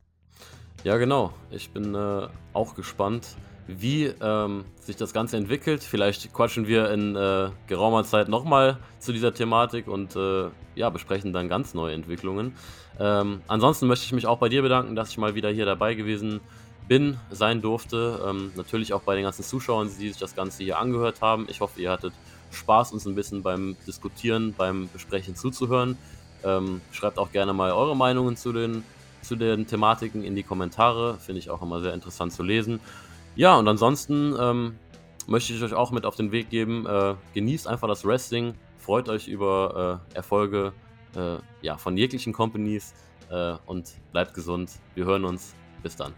Ja, genau. Ich bin äh, auch gespannt wie ähm, sich das Ganze entwickelt. Vielleicht quatschen wir in äh, geraumer Zeit nochmal zu dieser Thematik und äh, ja, besprechen dann ganz neue Entwicklungen. Ähm, ansonsten möchte ich mich auch bei dir bedanken, dass ich mal wieder hier dabei gewesen bin, sein durfte. Ähm, natürlich auch bei den ganzen Zuschauern, die sich das Ganze hier angehört haben. Ich hoffe, ihr hattet Spaß, uns ein bisschen beim Diskutieren, beim Besprechen zuzuhören. Ähm, schreibt auch gerne mal eure Meinungen zu den, zu den Thematiken in die Kommentare. Finde ich auch immer sehr interessant zu lesen. Ja, und ansonsten ähm, möchte ich euch auch mit auf den Weg geben. Äh, genießt einfach das Wrestling, freut euch über äh, Erfolge äh, ja, von jeglichen Companies äh, und bleibt gesund. Wir hören uns. Bis dann.